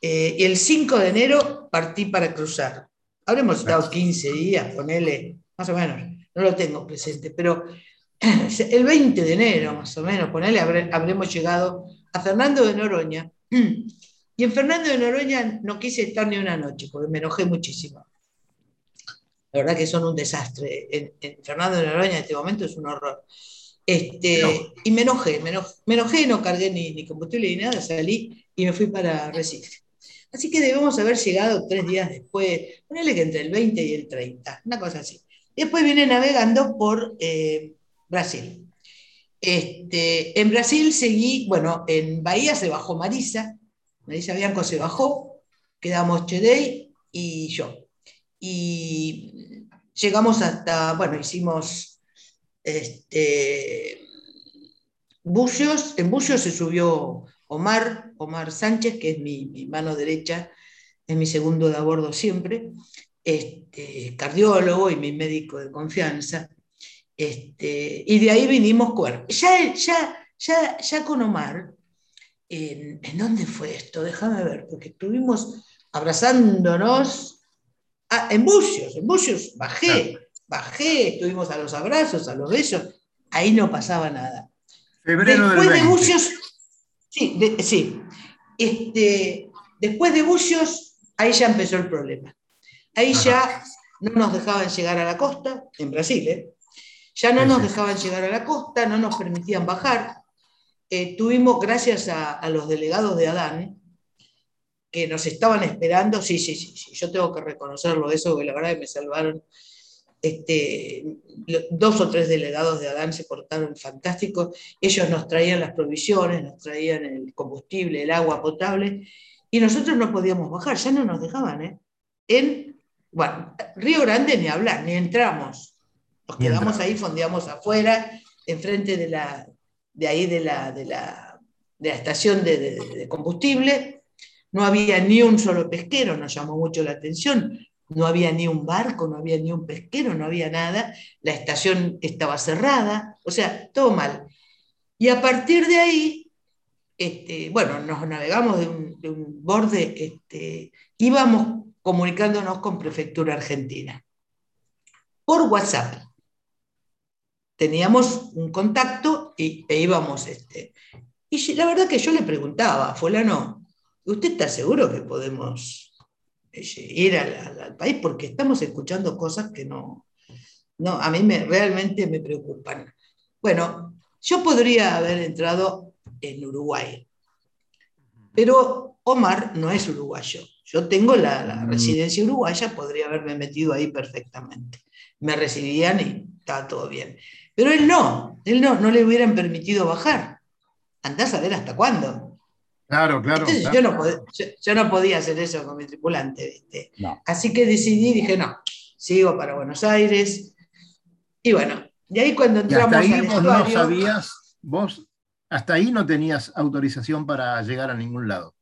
Eh, y el 5 de enero partí para cruzar. Habremos estado 15 días, ponele, más o menos, no lo tengo presente, pero el 20 de enero, más o menos, ponele, habré- habremos llegado a Fernando de Noroña. Y en Fernando de Noroña no quise estar ni una noche, porque me enojé muchísimo. La verdad que son un desastre. En, en Fernando de Noroña en este momento es un horror. Este, No. Y me enojé, me enojé, me enojé, no cargué ni, ni combustible ni nada, salí y me fui para Recife. Así que debemos haber llegado tres días después, ponele que entre el 20 y el 30, una cosa así. Después vine navegando por eh, Brasil. Este, en Brasil seguí, bueno, en Bahía se bajó Marisa, Marisa Bianco se bajó, quedamos Chedey y yo. Y llegamos hasta, bueno, hicimos este, Bucios, en Bucios se subió Omar, Omar Sánchez, que es mi, mano derecha, es mi segundo de a bordo siempre, este, cardiólogo y mi médico de confianza. Este, y de ahí vinimos, bueno, ya, ya, ya, ya con Omar, ¿en, ¿en dónde fue esto? Déjame ver, porque estuvimos abrazándonos ah, en Bucios, en Bucios bajé, bajé, estuvimos a los abrazos, a los besos, ahí no pasaba nada. Febrero Después del de 20. Bucios, sí, de- sí. Este, después de Bucios, ahí ya empezó el problema. Ahí ya no nos dejaban llegar a la costa, en Brasil, ¿eh? ya no nos dejaban llegar a la costa, no nos permitían bajar. Eh, tuvimos, gracias a, a los delegados de Adán, que nos estaban esperando, sí, sí, sí, sí, yo tengo que reconocerlo, eso, que la verdad que me salvaron. Este, dos o tres delegados de Adán se portaron fantásticos, ellos nos traían las provisiones, nos traían el combustible, el agua potable, y nosotros no podíamos bajar, ya no nos dejaban, ¿eh? En, bueno, Río Grande ni hablar, ni entramos. Nos Ni quedamos entramos. ahí, fondeamos afuera, enfrente de la, de ahí de la, de la, de la estación de, de- de combustible. No había ni un solo pesquero, nos llamó mucho la atención. No había ni un barco, no había ni un pesquero, no había nada. La estación estaba cerrada, o sea, todo mal. Y a partir de ahí, este, bueno, nos navegamos de un, de un borde, este, íbamos comunicándonos con Prefectura Argentina por WhatsApp. Teníamos un contacto y, e íbamos. Este, y la verdad que yo le preguntaba, fulano, ¿usted está seguro que podemos ir al, al- al país? Porque estamos escuchando cosas que no, no a mí me, realmente me preocupan. Bueno, yo podría haber entrado en Uruguay, pero Omar no es uruguayo. Yo tengo la, la Mm. residencia uruguaya, podría haberme metido ahí perfectamente. Me recibían y estaba todo bien. Pero él no, él no, no le hubieran permitido bajar. Andás a ver hasta cuándo. Claro, claro. Entonces claro. yo, no pod- yo, yo no podía hacer eso con mi tripulante, ¿viste? No. Así que decidí, dije, no, sigo para Buenos Aires. Y bueno, de ahí cuando Y entramos hasta ahí al vos no sabías, vos hasta ahí no tenías autorización para llegar a ningún lado.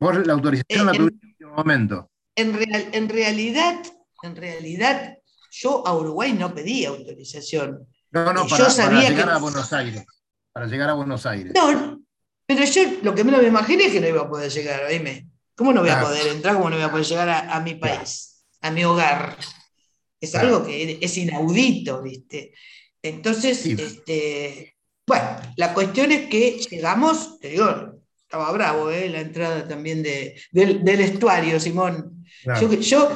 Vos la autorización Eh, la en- tuviste en último momento. en, real- en realidad, en realidad, yo a Uruguay no pedí autorización. No, no, yo para, para sabía llegar que- a Buenos Aires. Para llegar a Buenos Aires. No, pero yo lo que menos me imaginé es que no iba a poder llegar, oíme. ¿Cómo no voy a poder entrar? ¿Cómo no voy a poder llegar a, a mi país, a mi hogar? Es Claro. algo que es inaudito, ¿viste? Entonces, Sí. este, bueno, la cuestión es que llegamos, te digo, estaba bravo, ¿eh? La entrada también de, del, del estuario, Simón. Claro. Yo,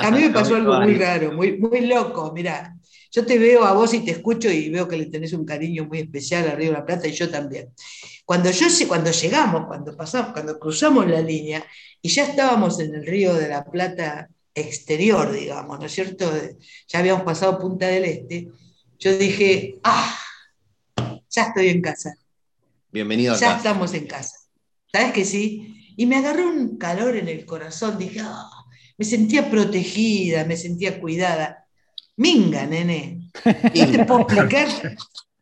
a mí me pasó algo muy raro, muy, muy loco, mira. Yo te veo a vos y te escucho y veo que le tenés un cariño muy especial a Río de la Plata y yo también. Cuando, yo, cuando llegamos, cuando, pasamos, cuando cruzamos la línea y ya estábamos en el Río de la Plata exterior, digamos, ¿no es cierto? Ya habíamos pasado Punta del Este, yo dije, ah, ya estoy en casa Bienvenido ya acá. estamos en casa. ¿Sabes que sí? Y me agarró un calor en el corazón, dije, "Ah", me sentía protegida, me sentía cuidada. Minga, nene. No te puedo explicar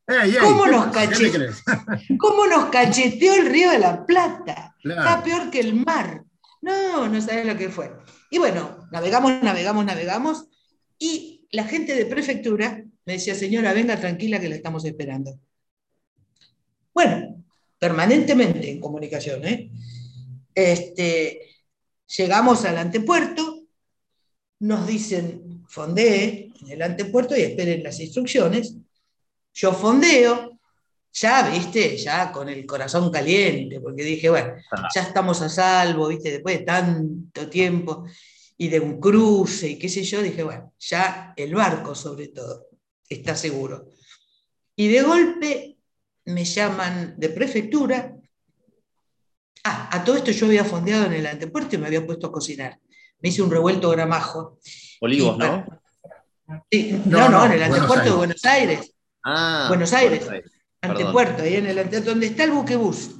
Ey, ¿Cómo ¿qué- nos cómo cacheteó el Río de la Plata. Claro. Está peor que el mar. No, no sabés lo que fue. Y bueno, navegamos, navegamos, navegamos, y la gente de prefectura me decía, señora, venga tranquila que la estamos esperando. Bueno, permanentemente en comunicación, ¿eh? Este, llegamos al antepuerto, nos dicen, fondee en el antepuerto y esperen las instrucciones. Yo fondeo, ya, viste, ya con el corazón caliente, porque dije, bueno, ya estamos a salvo, viste, después de tanto tiempo y de un cruce y qué sé yo, dije, bueno, ya el barco sobre todo está seguro. Y de golpe me llaman de prefectura. Ah, a todo esto yo había fondeado en el antepuerto y me había puesto a cocinar. Me hice un revuelto gramajo. Olivos, ¿no? Sí, no, no, en el antepuerto de Buenos Aires. Ah, Buenos Aires. Antepuerto, ahí en el ante- donde está el buquebús.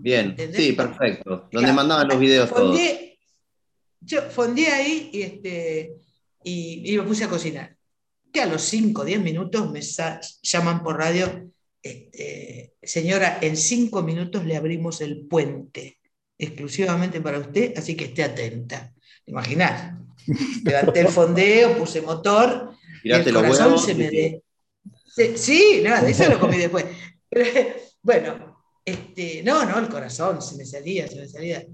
Bien, ¿Entendés? sí, perfecto. Donde Mirá, mandaban los videos todos. Fondeé, yo fondeé ahí y, este, y, y me puse a cocinar. Que a los 5 o 10 minutos me llaman por radio, este, señora, en 5 minutos le abrimos el puente exclusivamente para usted, así que esté atenta. Imaginás. Levanté el fondeo, puse motor, y el corazón huevos. se me de- Sí, no, de eso lo comí después. Pero, bueno, este, no, no, el corazón se me salía, se me salía.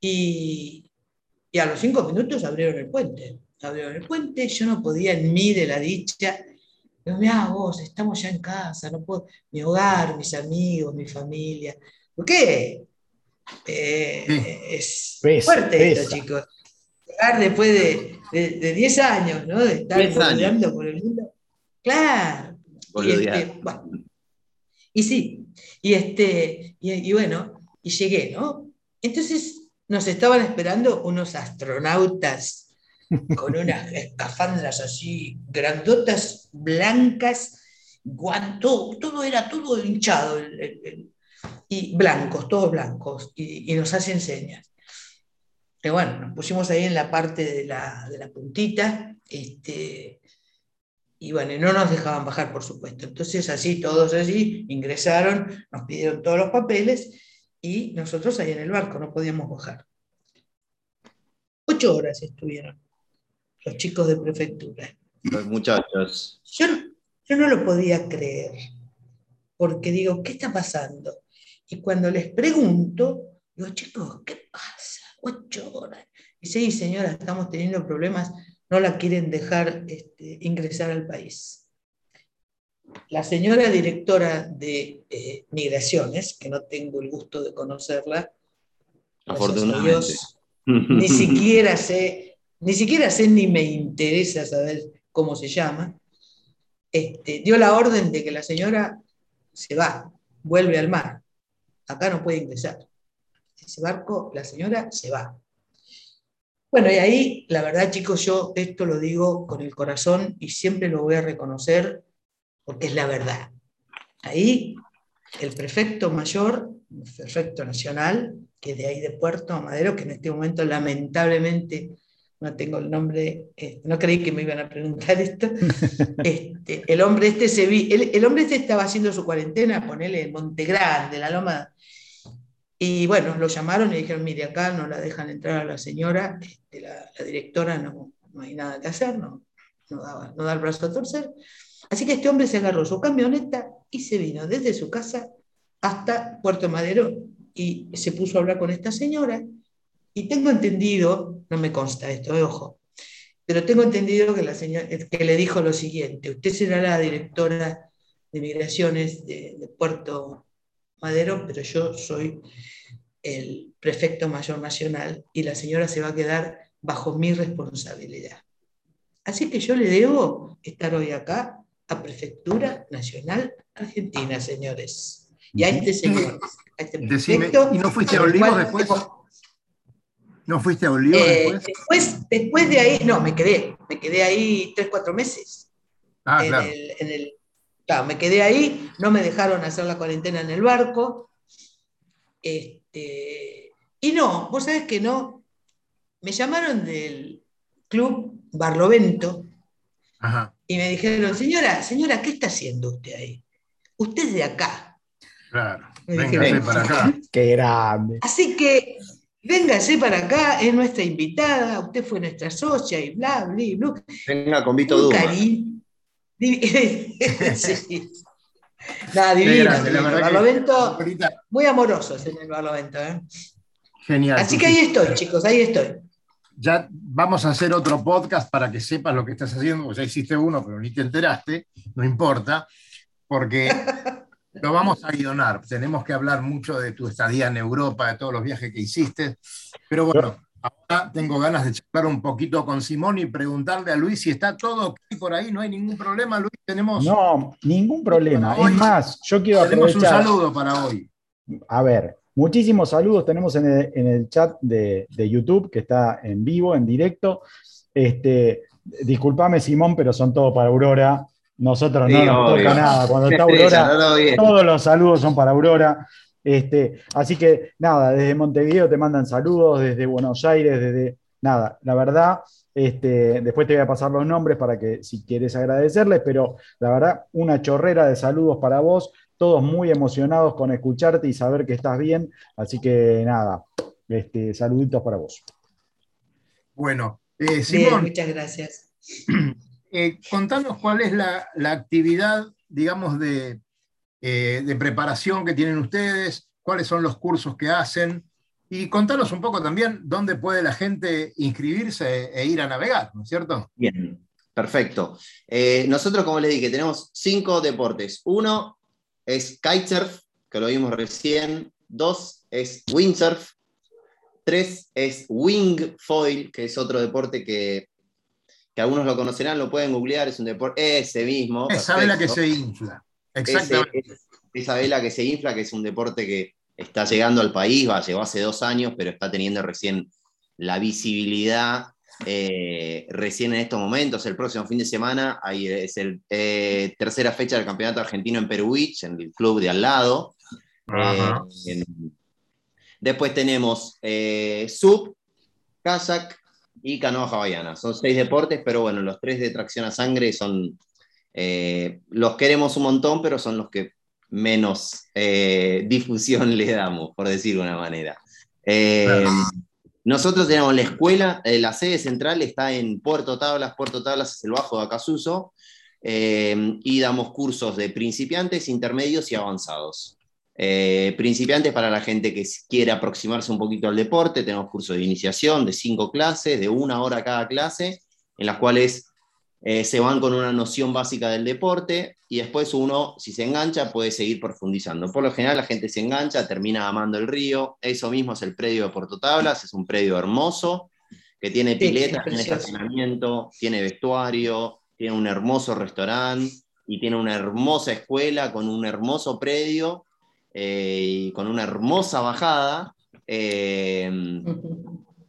Y, y a los cinco minutos abrieron el puente. Abrieron el puente, yo no podía en mí de la dicha. Digo, mirá vos, estamos ya en casa, no puedo, mi hogar, mis amigos, mi familia. ¿Por qué? Eh. Es Pesa, fuerte esto, pesa. chicos. Llegar después de, de, de 10 años, ¿no? De estar 10 años. boludeando por el mundo. Claro. Y, este, bueno, y sí, y, este, y, y bueno, y llegué, ¿no? Entonces nos estaban esperando unos astronautas con unas escafandras así, grandotas, blancas, guan- todo, todo era todo hinchado, el- el- el- y blancos, todos blancos, y, y nos hacen señas. Y bueno, nos pusimos ahí en la parte de la, de la puntita, este, y bueno, no nos dejaban bajar, por supuesto. Entonces, así, todos así, ingresaron, nos pidieron todos los papeles y nosotros ahí en el barco no podíamos bajar. Ocho horas estuvieron los chicos de prefectura. Los muchachos. Yo, yo no lo podía creer, porque digo, ¿qué está pasando? Y cuando les pregunto, digo, chicos, ¿qué pasa? Ocho horas. Y sí, señora, estamos teniendo problemas, no la quieren dejar este, ingresar al país. La señora directora de eh, Migraciones, que no tengo el gusto de conocerla, Afortunadamente. Dios, ni siquiera sé, ni siquiera sé ni me interesa saber cómo se llama, este, dio la orden de que la señora se va, vuelve al mar. Acá no puede ingresar. Ese barco, la señora se va. Bueno, y ahí, la verdad, chicos, yo esto lo digo con el corazón y siempre lo voy a reconocer porque es la verdad. Ahí, el prefecto mayor, el prefecto nacional, que es de ahí de Puerto Madero, que en este momento lamentablemente no tengo el nombre, eh, no creí que me iban a preguntar esto. Este, el hombre este se vi, el, hombre este estaba haciendo su cuarentena, ponele en Monte Grande, la loma. Y bueno, lo llamaron y dijeron, mire, acá no la dejan entrar a la señora, este, la, directora no, hay nada que hacer, no, no, daba- no da el brazo a torcer. Así que este hombre se agarró su camioneta y se vino desde su casa hasta Puerto Madero y se puso a hablar con esta señora. Y tengo entendido, no me consta esto, eh, ojo, pero tengo entendido que, la señora, que le dijo lo siguiente, usted será la directora de migraciones de, de Puerto Madero, pero yo soy el prefecto mayor nacional y la señora se va a quedar bajo mi responsabilidad. Así que yo le debo estar hoy acá a Prefectura Nacional Argentina, señores. Y a este señor, a este Decime, prefecto, ¿y no fuiste a Olivos después? ¿No fuiste a Olivos Eh, después? después, después de ahí, no, me quedé, me quedé ahí tres, cuatro meses. Ah, en claro. el, en el- claro, me quedé ahí, no me dejaron hacer la cuarentena en el barco. Este, y no, vos sabés que no, me llamaron del club Barlovento Ajá, y me dijeron, señora, señora, ¿qué está haciendo usted ahí? Usted es de acá. claro. Véngase para acá. Qué grande. Así que Véngase para acá, es nuestra invitada, usted fue nuestra socia y bla, bla, bla. Venga con Vito cariño. Sí. Nada, divino. grande, la que- muy amorosos en el Barlovento. ¿eh? genial. Así que ahí estoy, chicos, ahí estoy. Ya vamos a hacer otro podcast para que sepas lo que estás haciendo, porque ya hiciste uno, pero ni te enteraste, no importa, porque lo vamos a guionar. Tenemos que hablar mucho de tu estadía en Europa, de todos los viajes que hiciste. Pero bueno, ahora tengo ganas de charlar un poquito con Simón y preguntarle a Luis si está todo ok por ahí, no hay ningún problema, Luis, tenemos, No, ningún problema. Hoy Es más, yo quiero tenemos un aprovechar. saludo para hoy. A ver, muchísimos saludos tenemos en el, en el chat de, de YouTube, que está en vivo, en directo. Este, disculpame, Simón, pero son todos para Aurora. Nosotros no nos obvio. toca nada. Cuando está Aurora, todos los saludos son para Aurora. Este, así que nada, desde Montevideo te mandan saludos, desde Buenos Aires, desde nada, la verdad, este, después te voy a pasar los nombres para que si quieres agradecerles, pero la verdad, una chorrera de saludos para vos, todos muy emocionados con escucharte y saber que estás bien, así que nada, este, saluditos para vos. Bueno, eh, Bien, Simón, muchas gracias. Eh, contanos cuál es la, la actividad, digamos, de, eh, de preparación que tienen ustedes, cuáles son los cursos que hacen, y contanos un poco también dónde puede la gente inscribirse e ir a navegar, ¿no es cierto? Bien, perfecto. Eh, nosotros, como les dije, tenemos cinco deportes. Uno es kitesurf, que lo vimos recién. Dos es windsurf. Tres es wing foil, que es otro deporte que, que algunos lo conocerán, lo pueden googlear, es un deporte, ese mismo. Esa vela que se infla. Exactamente. es- esa vela que se infla, que es un deporte que está llegando al país, va, llegó hace dos años, pero está teniendo recién la visibilidad eh, recién en estos momentos. El próximo fin de semana hay, es el eh, tercera fecha del campeonato argentino en Perú Beach, en el club de al lado. Eh, en- después tenemos sub, kayak y canoa hawaiana. Son seis deportes, pero bueno, los tres de tracción a sangre son, eh, los queremos un montón, pero son los que menos eh, difusión le damos, por decirlo de una manera. Eh, nosotros tenemos la escuela, la sede central está en Puerto Tablas, Puerto Tablas es el bajo de Acasuso, y damos cursos de principiantes, intermedios y avanzados. Eh, principiantes para la gente que quiere aproximarse un poquito al deporte, tenemos cursos de iniciación de cinco clases, de una hora cada clase, en las cuales eh, se van con una noción básica del deporte y después uno, si se engancha, puede seguir profundizando. Por lo general la gente se engancha, termina amando el río. Eso mismo es el predio de Puerto Tablas, es un predio hermoso que tiene Sí, pileta, es tiene estacionamiento, tiene vestuario, tiene un hermoso restaurante y tiene una hermosa escuela con un hermoso predio eh, y con una hermosa bajada. eh,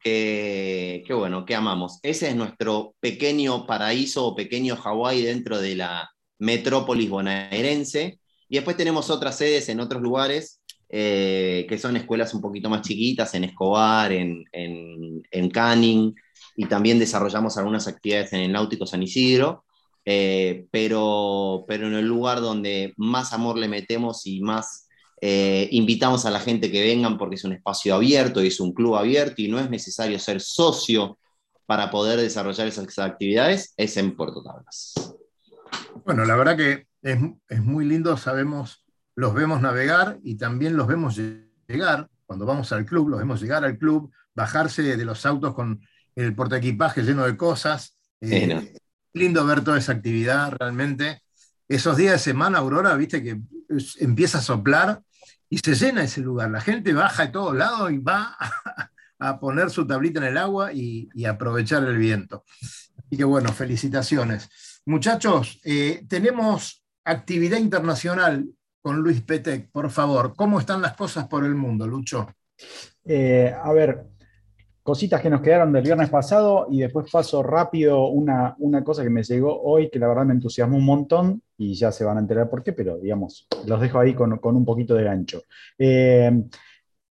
que, que bueno, que amamos. Ese es nuestro pequeño paraíso o pequeño Hawái dentro de la metrópolis bonaerense. Y después tenemos otras sedes en otros lugares, eh, que son escuelas un poquito más chiquitas, en Escobar, en, en, en Canning, y también desarrollamos algunas actividades en el Náutico San Isidro, eh, pero, pero en el lugar donde más amor le metemos y más eh, invitamos a la gente que vengan porque es un espacio abierto y es un club abierto y no es necesario ser socio para poder desarrollar esas actividades, es en Puerto Tablas. Bueno, la verdad que es, es muy lindo, sabemos, los vemos navegar y también los vemos llegar, cuando vamos al club, los vemos llegar al club, bajarse de los autos con el portaequipaje lleno de cosas. Eh, Sí, ¿no? Lindo ver toda esa actividad realmente. Esos días de semana, Aurora, viste que empieza a soplar y se llena ese lugar. La gente baja de todos lados y va a, poner su tablita en el agua y, y aprovechar el viento. Así que bueno, felicitaciones. Muchachos, eh, tenemos actividad internacional con Luis Petec, por favor. ¿Cómo están las cosas por el mundo, Lucho? Eh, a ver, cositas que nos quedaron del viernes pasado y después paso rápido una, una cosa que me llegó hoy que la verdad me entusiasmó un montón y ya se van a enterar por qué, pero digamos, los dejo ahí con, con un poquito de gancho. Eh,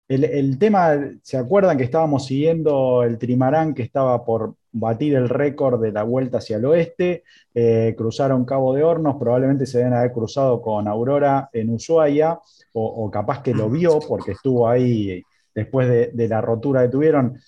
el, el tema, ¿se acuerdan que estábamos siguiendo el trimarán que estaba por batir el récord de la vuelta hacia el oeste? Eh, cruzaron Cabo de Hornos, probablemente se deben haber cruzado con Aurora en Ushuaia, o, capaz que lo vio porque estuvo ahí después de, de la rotura que tuvieron.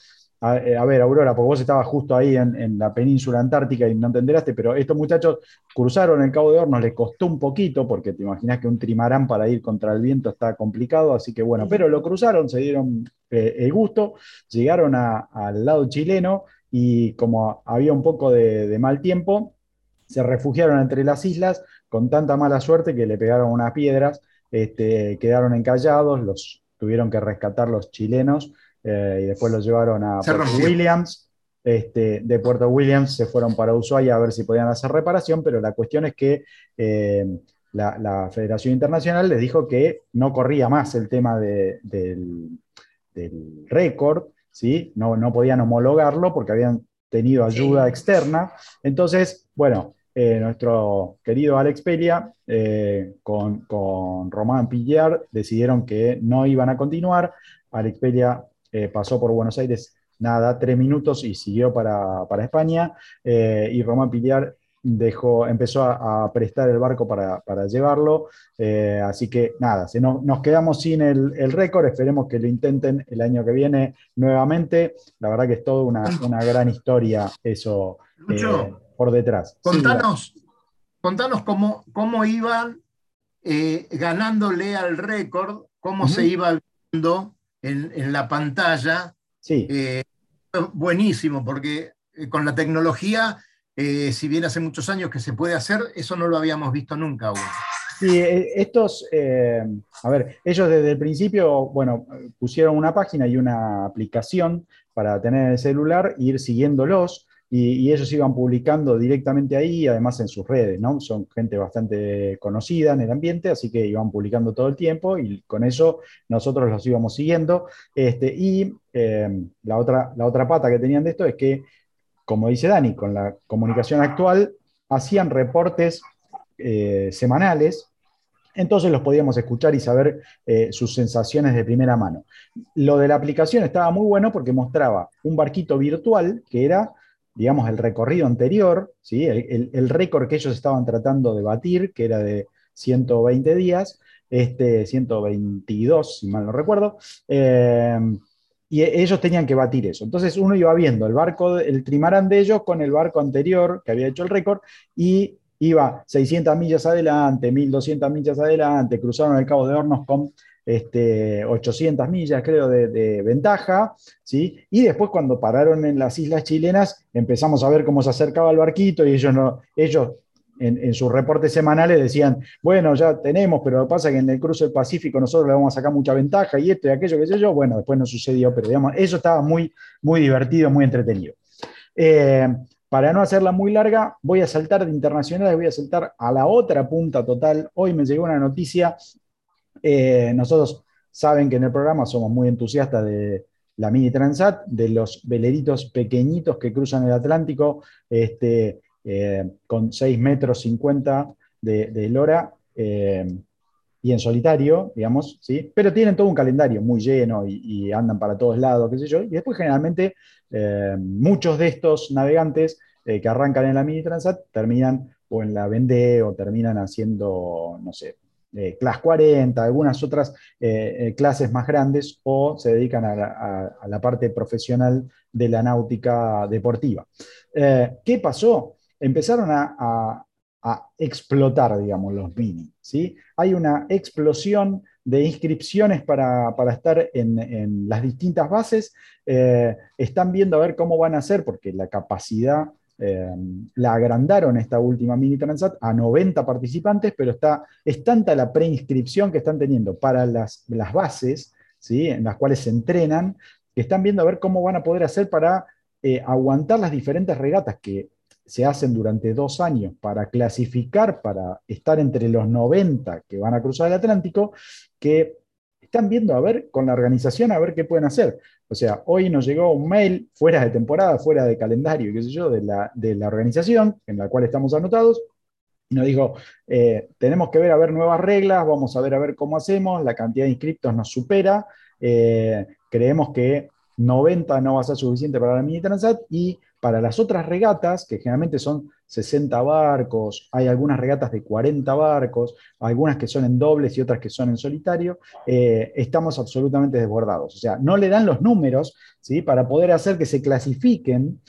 A, eh, a ver, Aurora, porque vos estabas justo ahí en, en la península antártica y no te enteraste, pero estos muchachos cruzaron el Cabo de Hornos, les costó un poquito, porque te imaginas que un trimarán para ir contra el viento está complicado, así que bueno, pero lo cruzaron, se dieron eh, el gusto, llegaron a- al lado chileno y como había un poco de, de mal tiempo, se refugiaron entre las islas con tanta mala suerte que le pegaron unas piedras, este, quedaron encallados, los tuvieron que rescatar los chilenos eh, y después los llevaron a Puerto. Williams. Este, de Puerto Williams se fueron para Ushuaia a ver si podían hacer reparación, pero la cuestión es que eh, la, la Federación Internacional les dijo que no corría más el tema de- del, del récord, ¿sí? no, no podían homologarlo porque habían tenido ayuda Sí. externa. Entonces, bueno, eh, nuestro querido Alex Pelia eh, con, con Román Pillard decidieron que no iban a continuar. Alex Pelia eh, pasó por Buenos Aires, nada, tres minutos y siguió para, para España. eh, y Román Pillard dejó, empezó a, a prestar el barco para, para llevarlo. eh, así que nada, se nos, nos quedamos sin el, el récord. Esperemos que lo intenten el año que viene nuevamente. La verdad que es toda una, una gran historia eso eh, por detrás. Sí, contanos, contanos cómo, cómo iban eh, ganándole al récord, cómo se iba viendo en, en la pantalla. sí. Eh, buenísimo, porque eh, con la tecnología, eh, si bien hace muchos años que se puede hacer, eso no lo habíamos visto nunca aún. Sí, estos, eh, a ver, ellos desde el principio, bueno, pusieron una página y una aplicación para tener el celular e ir siguiéndolos y, ellos iban publicando directamente ahí, además en sus redes, ¿no? Son gente bastante conocida en el ambiente, así que iban publicando todo el tiempo y con eso nosotros los íbamos siguiendo. Este, y eh, la, otra, la otra pata que tenían de esto es que, como dice Dani, con la comunicación actual, hacían reportes eh, semanales, entonces los podíamos escuchar y saber eh, sus sensaciones de primera mano. Lo de la aplicación estaba muy bueno porque mostraba un barquito virtual que era, digamos, el recorrido anterior, ¿sí? el, el- récord que ellos estaban tratando de batir, que era de 120 días, este, 122, si mal no recuerdo, eh, y e- ellos tenían que batir eso. Entonces uno iba viendo el barco, el trimarán de ellos con el barco anterior que había hecho el récord y iba 600 millas adelante, 1200 millas adelante, cruzaron el Cabo de Hornos con este, 800 millas, creo, de, ventaja, ¿sí? Y después cuando pararon en las islas chilenas, empezamos a ver cómo se acercaba el barquito y ellos, ellos en, en sus reportes semanales decían, bueno, ya tenemos, pero lo que pasa es que en el cruce del Pacífico nosotros le vamos a sacar mucha ventaja y esto y aquello, qué sé yo, bueno, después no sucedió, pero digamos, eso estaba muy, muy divertido, muy entretenido. Eh, para no hacerla muy larga, voy a saltar de internacionales, voy a saltar a la otra punta total. Hoy me llegó una noticia. Eh, nosotros saben que en el programa somos muy entusiastas de la Mini Transat, de los veleritos pequeñitos que cruzan el Atlántico este, eh, con 6 metros 50 de, de lora eh, y en solitario, digamos, ¿sí? pero tienen todo un calendario muy lleno y, andan para todos lados, qué sé yo, y después generalmente muchos de estos navegantes que arrancan en la Mini Transat terminan o en la Vendée o terminan haciendo, no sé, eh, Class 40, algunas otras eh, eh, clases más grandes o se dedican a la, parte profesional de la náutica deportiva. Eh, ¿Qué pasó? Empezaron a, explotar, digamos, los mini. Hay una explosión de inscripciones para, estar en, las distintas bases. Están viendo a ver cómo van a hacer, porque la capacidad eh, la agrandaron esta última mini Transat a 90 participantes, pero está, es tanta la preinscripción que están teniendo para las, las bases, ¿sí? en las cuales se entrenan, que están viendo a ver cómo van a poder hacer para eh, aguantar las diferentes regatas que se hacen durante dos años para clasificar, para estar entre los 90 que van a cruzar el Atlántico, que están viendo a ver con la organización a ver qué pueden hacer. O sea, hoy nos llegó un mail fuera de temporada, fuera de calendario, qué sé yo, de la, de la organización en la cual estamos anotados, nos dijo, eh, tenemos que ver a ver nuevas reglas, vamos a ver a ver cómo hacemos, la cantidad de inscriptos nos supera, eh, creemos que 90 no va a ser suficiente para la mini Transat y para las otras regatas, que generalmente son 60 barcos, hay algunas regatas de 40 barcos, algunas que son en dobles y otras que son en solitario, eh, estamos absolutamente desbordados. O sea, no le dan los números ¿sí? para poder hacer que se clasifiquen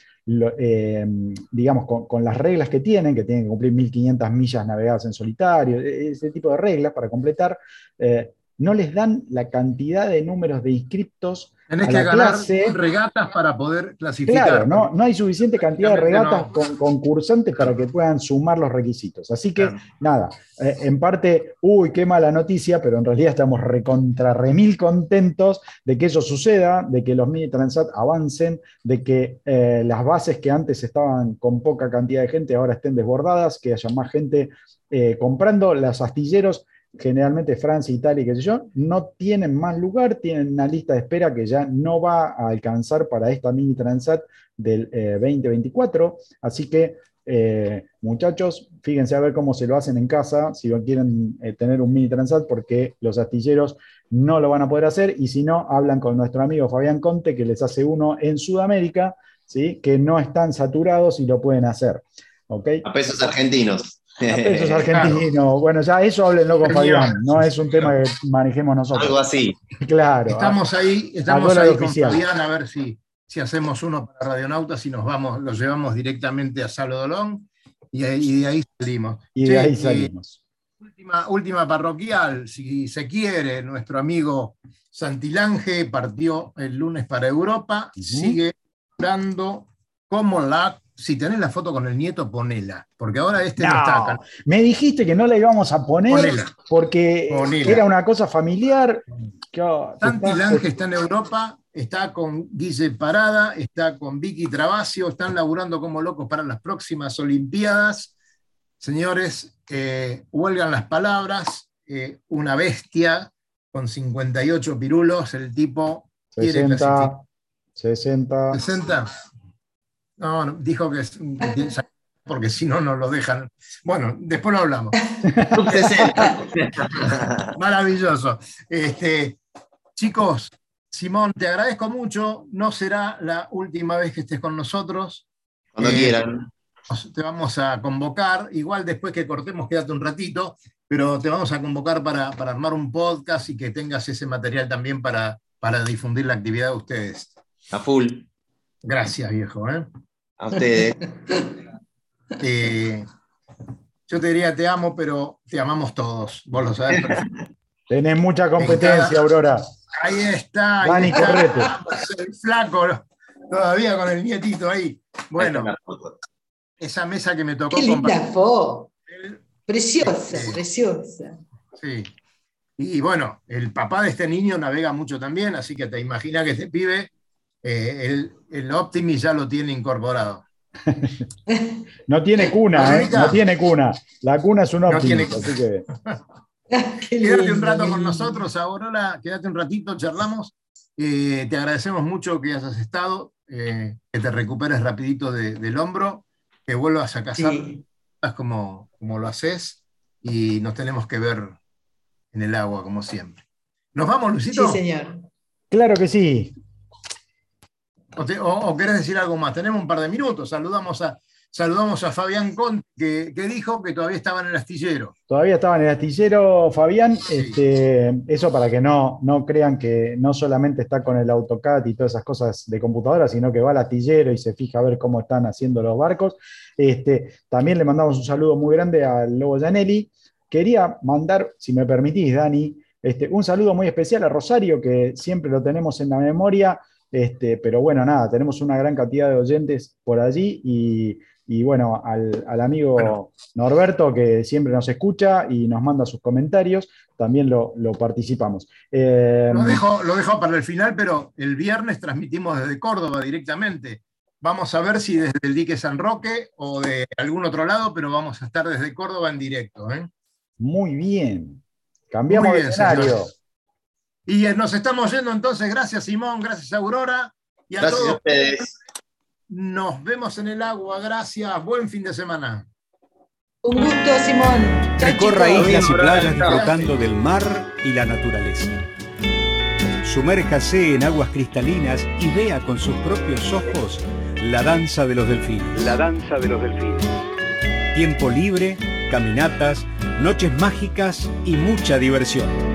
eh, digamos, con, las reglas que tienen, que tienen que cumplir 1500 millas navegadas en solitario, e, ese tipo de reglas para completar, eh, no les dan la cantidad de números de inscriptos Tenés que ganar regatas para poder clasificar. Claro, no, no hay suficiente cantidad de regatas con concursantes para que puedan sumar los requisitos. Así que, nada, eh, en parte, uy, qué mala noticia, pero en realidad estamos recontra remil contentos de que eso suceda, de que los mini transat avancen, de que eh, las bases que antes estaban con poca cantidad de gente ahora estén desbordadas, que haya más gente eh, comprando. Los astilleros generalmente Francia, Italia y qué sé yo, no tienen más lugar, tienen una lista de espera que ya no va a alcanzar para esta mini Transat del 2024. Eh, Así que, eh, muchachos, fíjense a ver cómo se lo hacen en casa, si quieren eh, tener un mini Transat, porque los astilleros no lo van a poder hacer, y si no, hablan con nuestro amigo Fabián Conte, que les hace uno en Sudamérica, ¿sí? que no están saturados y lo pueden hacer. ¿okay? A pesos argentinos. Pesos argentinos. Bueno, ya eso háblenlo con Fabián, no es un tema que manejemos nosotros. Algo así. Claro. Estamos ahí, estamos ahí con Fabián a ver si, si hacemos uno para Radionautas y nos vamos, lo llevamos directamente a Salo Dolón y, de ahí salimos. Y de ahí salimos. última, última parroquial, si se quiere, nuestro amigo Santilange partió el lunes para Europa, sigue dando como la si tenés la foto con el nieto, ponela, porque ahora este no, está acá. Me dijiste que no la íbamos a poner porque era una cosa familiar. Santi Lange está en Europa, está con Guille Parada, está con Vicky Travasio, están laburando como locos para las próximas Olimpiadas. Señores, eh, huelgan las palabras, eh, una bestia con 58 pirulos, el tipo 60, 60. 60. No, dijo que porque si no, no lo dejan. Bueno, después lo hablamos. Maravilloso. Este, chicos, Simón, te agradezco mucho. No será la última vez que estés con nosotros. Cuando eh, quieran. Te vamos a convocar. Igual después que cortemos, quédate un ratito, pero te vamos a convocar para, armar un podcast y que tengas ese material también para, para difundir la actividad de ustedes. A full. Gracias, viejo. ¿eh? A ustedes. Eh, yo te diría te amo, pero te amamos todos. Vos lo sabés. Tenés mucha competencia, Aurora. Ahí está. Dani Correte. El flaco, todavía con el nietito ahí. Bueno, esa mesa que me tocó. Qué linda fue. Preciosa, este, preciosa. Sí. Y, bueno, el papá de este niño navega mucho también, así que te imaginas que este pibe, eh, el, el Optimis ya lo tiene incorporado. no tiene cuna, ¿eh? No tiene cuna. La cuna es un Optimis, así que. quédate un rato con nosotros, Aurora, quédate un ratito, charlamos. Eh, te agradecemos mucho que hayas estado, eh, que te recuperes rapidito del hombro, que vuelvas a casar como, como lo haces y nos tenemos que ver en el agua, como siempre. ¿Nos vamos, Luisito? Sí, señor. Claro que sí. O, querés decir algo más? Tenemos un par de minutos. Saludamos a, saludamos a Fabián Conte, que, dijo que todavía estaba en el astillero. Todavía estaba en el astillero, Fabián. Este, eso para que no, no crean que no solamente está con el AutoCAD y todas esas cosas de computadora, sino que va al astillero y se fija a ver cómo están haciendo los barcos. Este, también le mandamos un saludo muy grande al Lobo Janelli. Quería mandar, si me permitís, Dani, este, un saludo muy especial a Rosario, que siempre lo tenemos en la memoria este, pero bueno, nada, tenemos una gran cantidad de oyentes por allí y, bueno, al, amigo Norberto que siempre nos escucha y nos manda sus comentarios, también lo, participamos. Eh, lo, dejo, lo dejo para el final, pero el viernes transmitimos desde Córdoba directamente. Vamos a ver si desde el dique San Roque o de algún otro lado, pero vamos a estar desde Córdoba en directo. ¿eh? Muy bien. Cambiamos de escenario. Y nos estamos yendo entonces. Gracias, Simón. Gracias, Aurora. Y a todos. ustedes. Nos vemos en el agua. Gracias. Buen fin de semana. Un gusto, Simón. Recorra islas y playas disfrutando del mar y la naturaleza. Sumérjase en aguas cristalinas y vea con sus propios ojos la danza de los delfines. La danza de los delfines. tiempo libre, caminatas, noches mágicas y mucha diversión.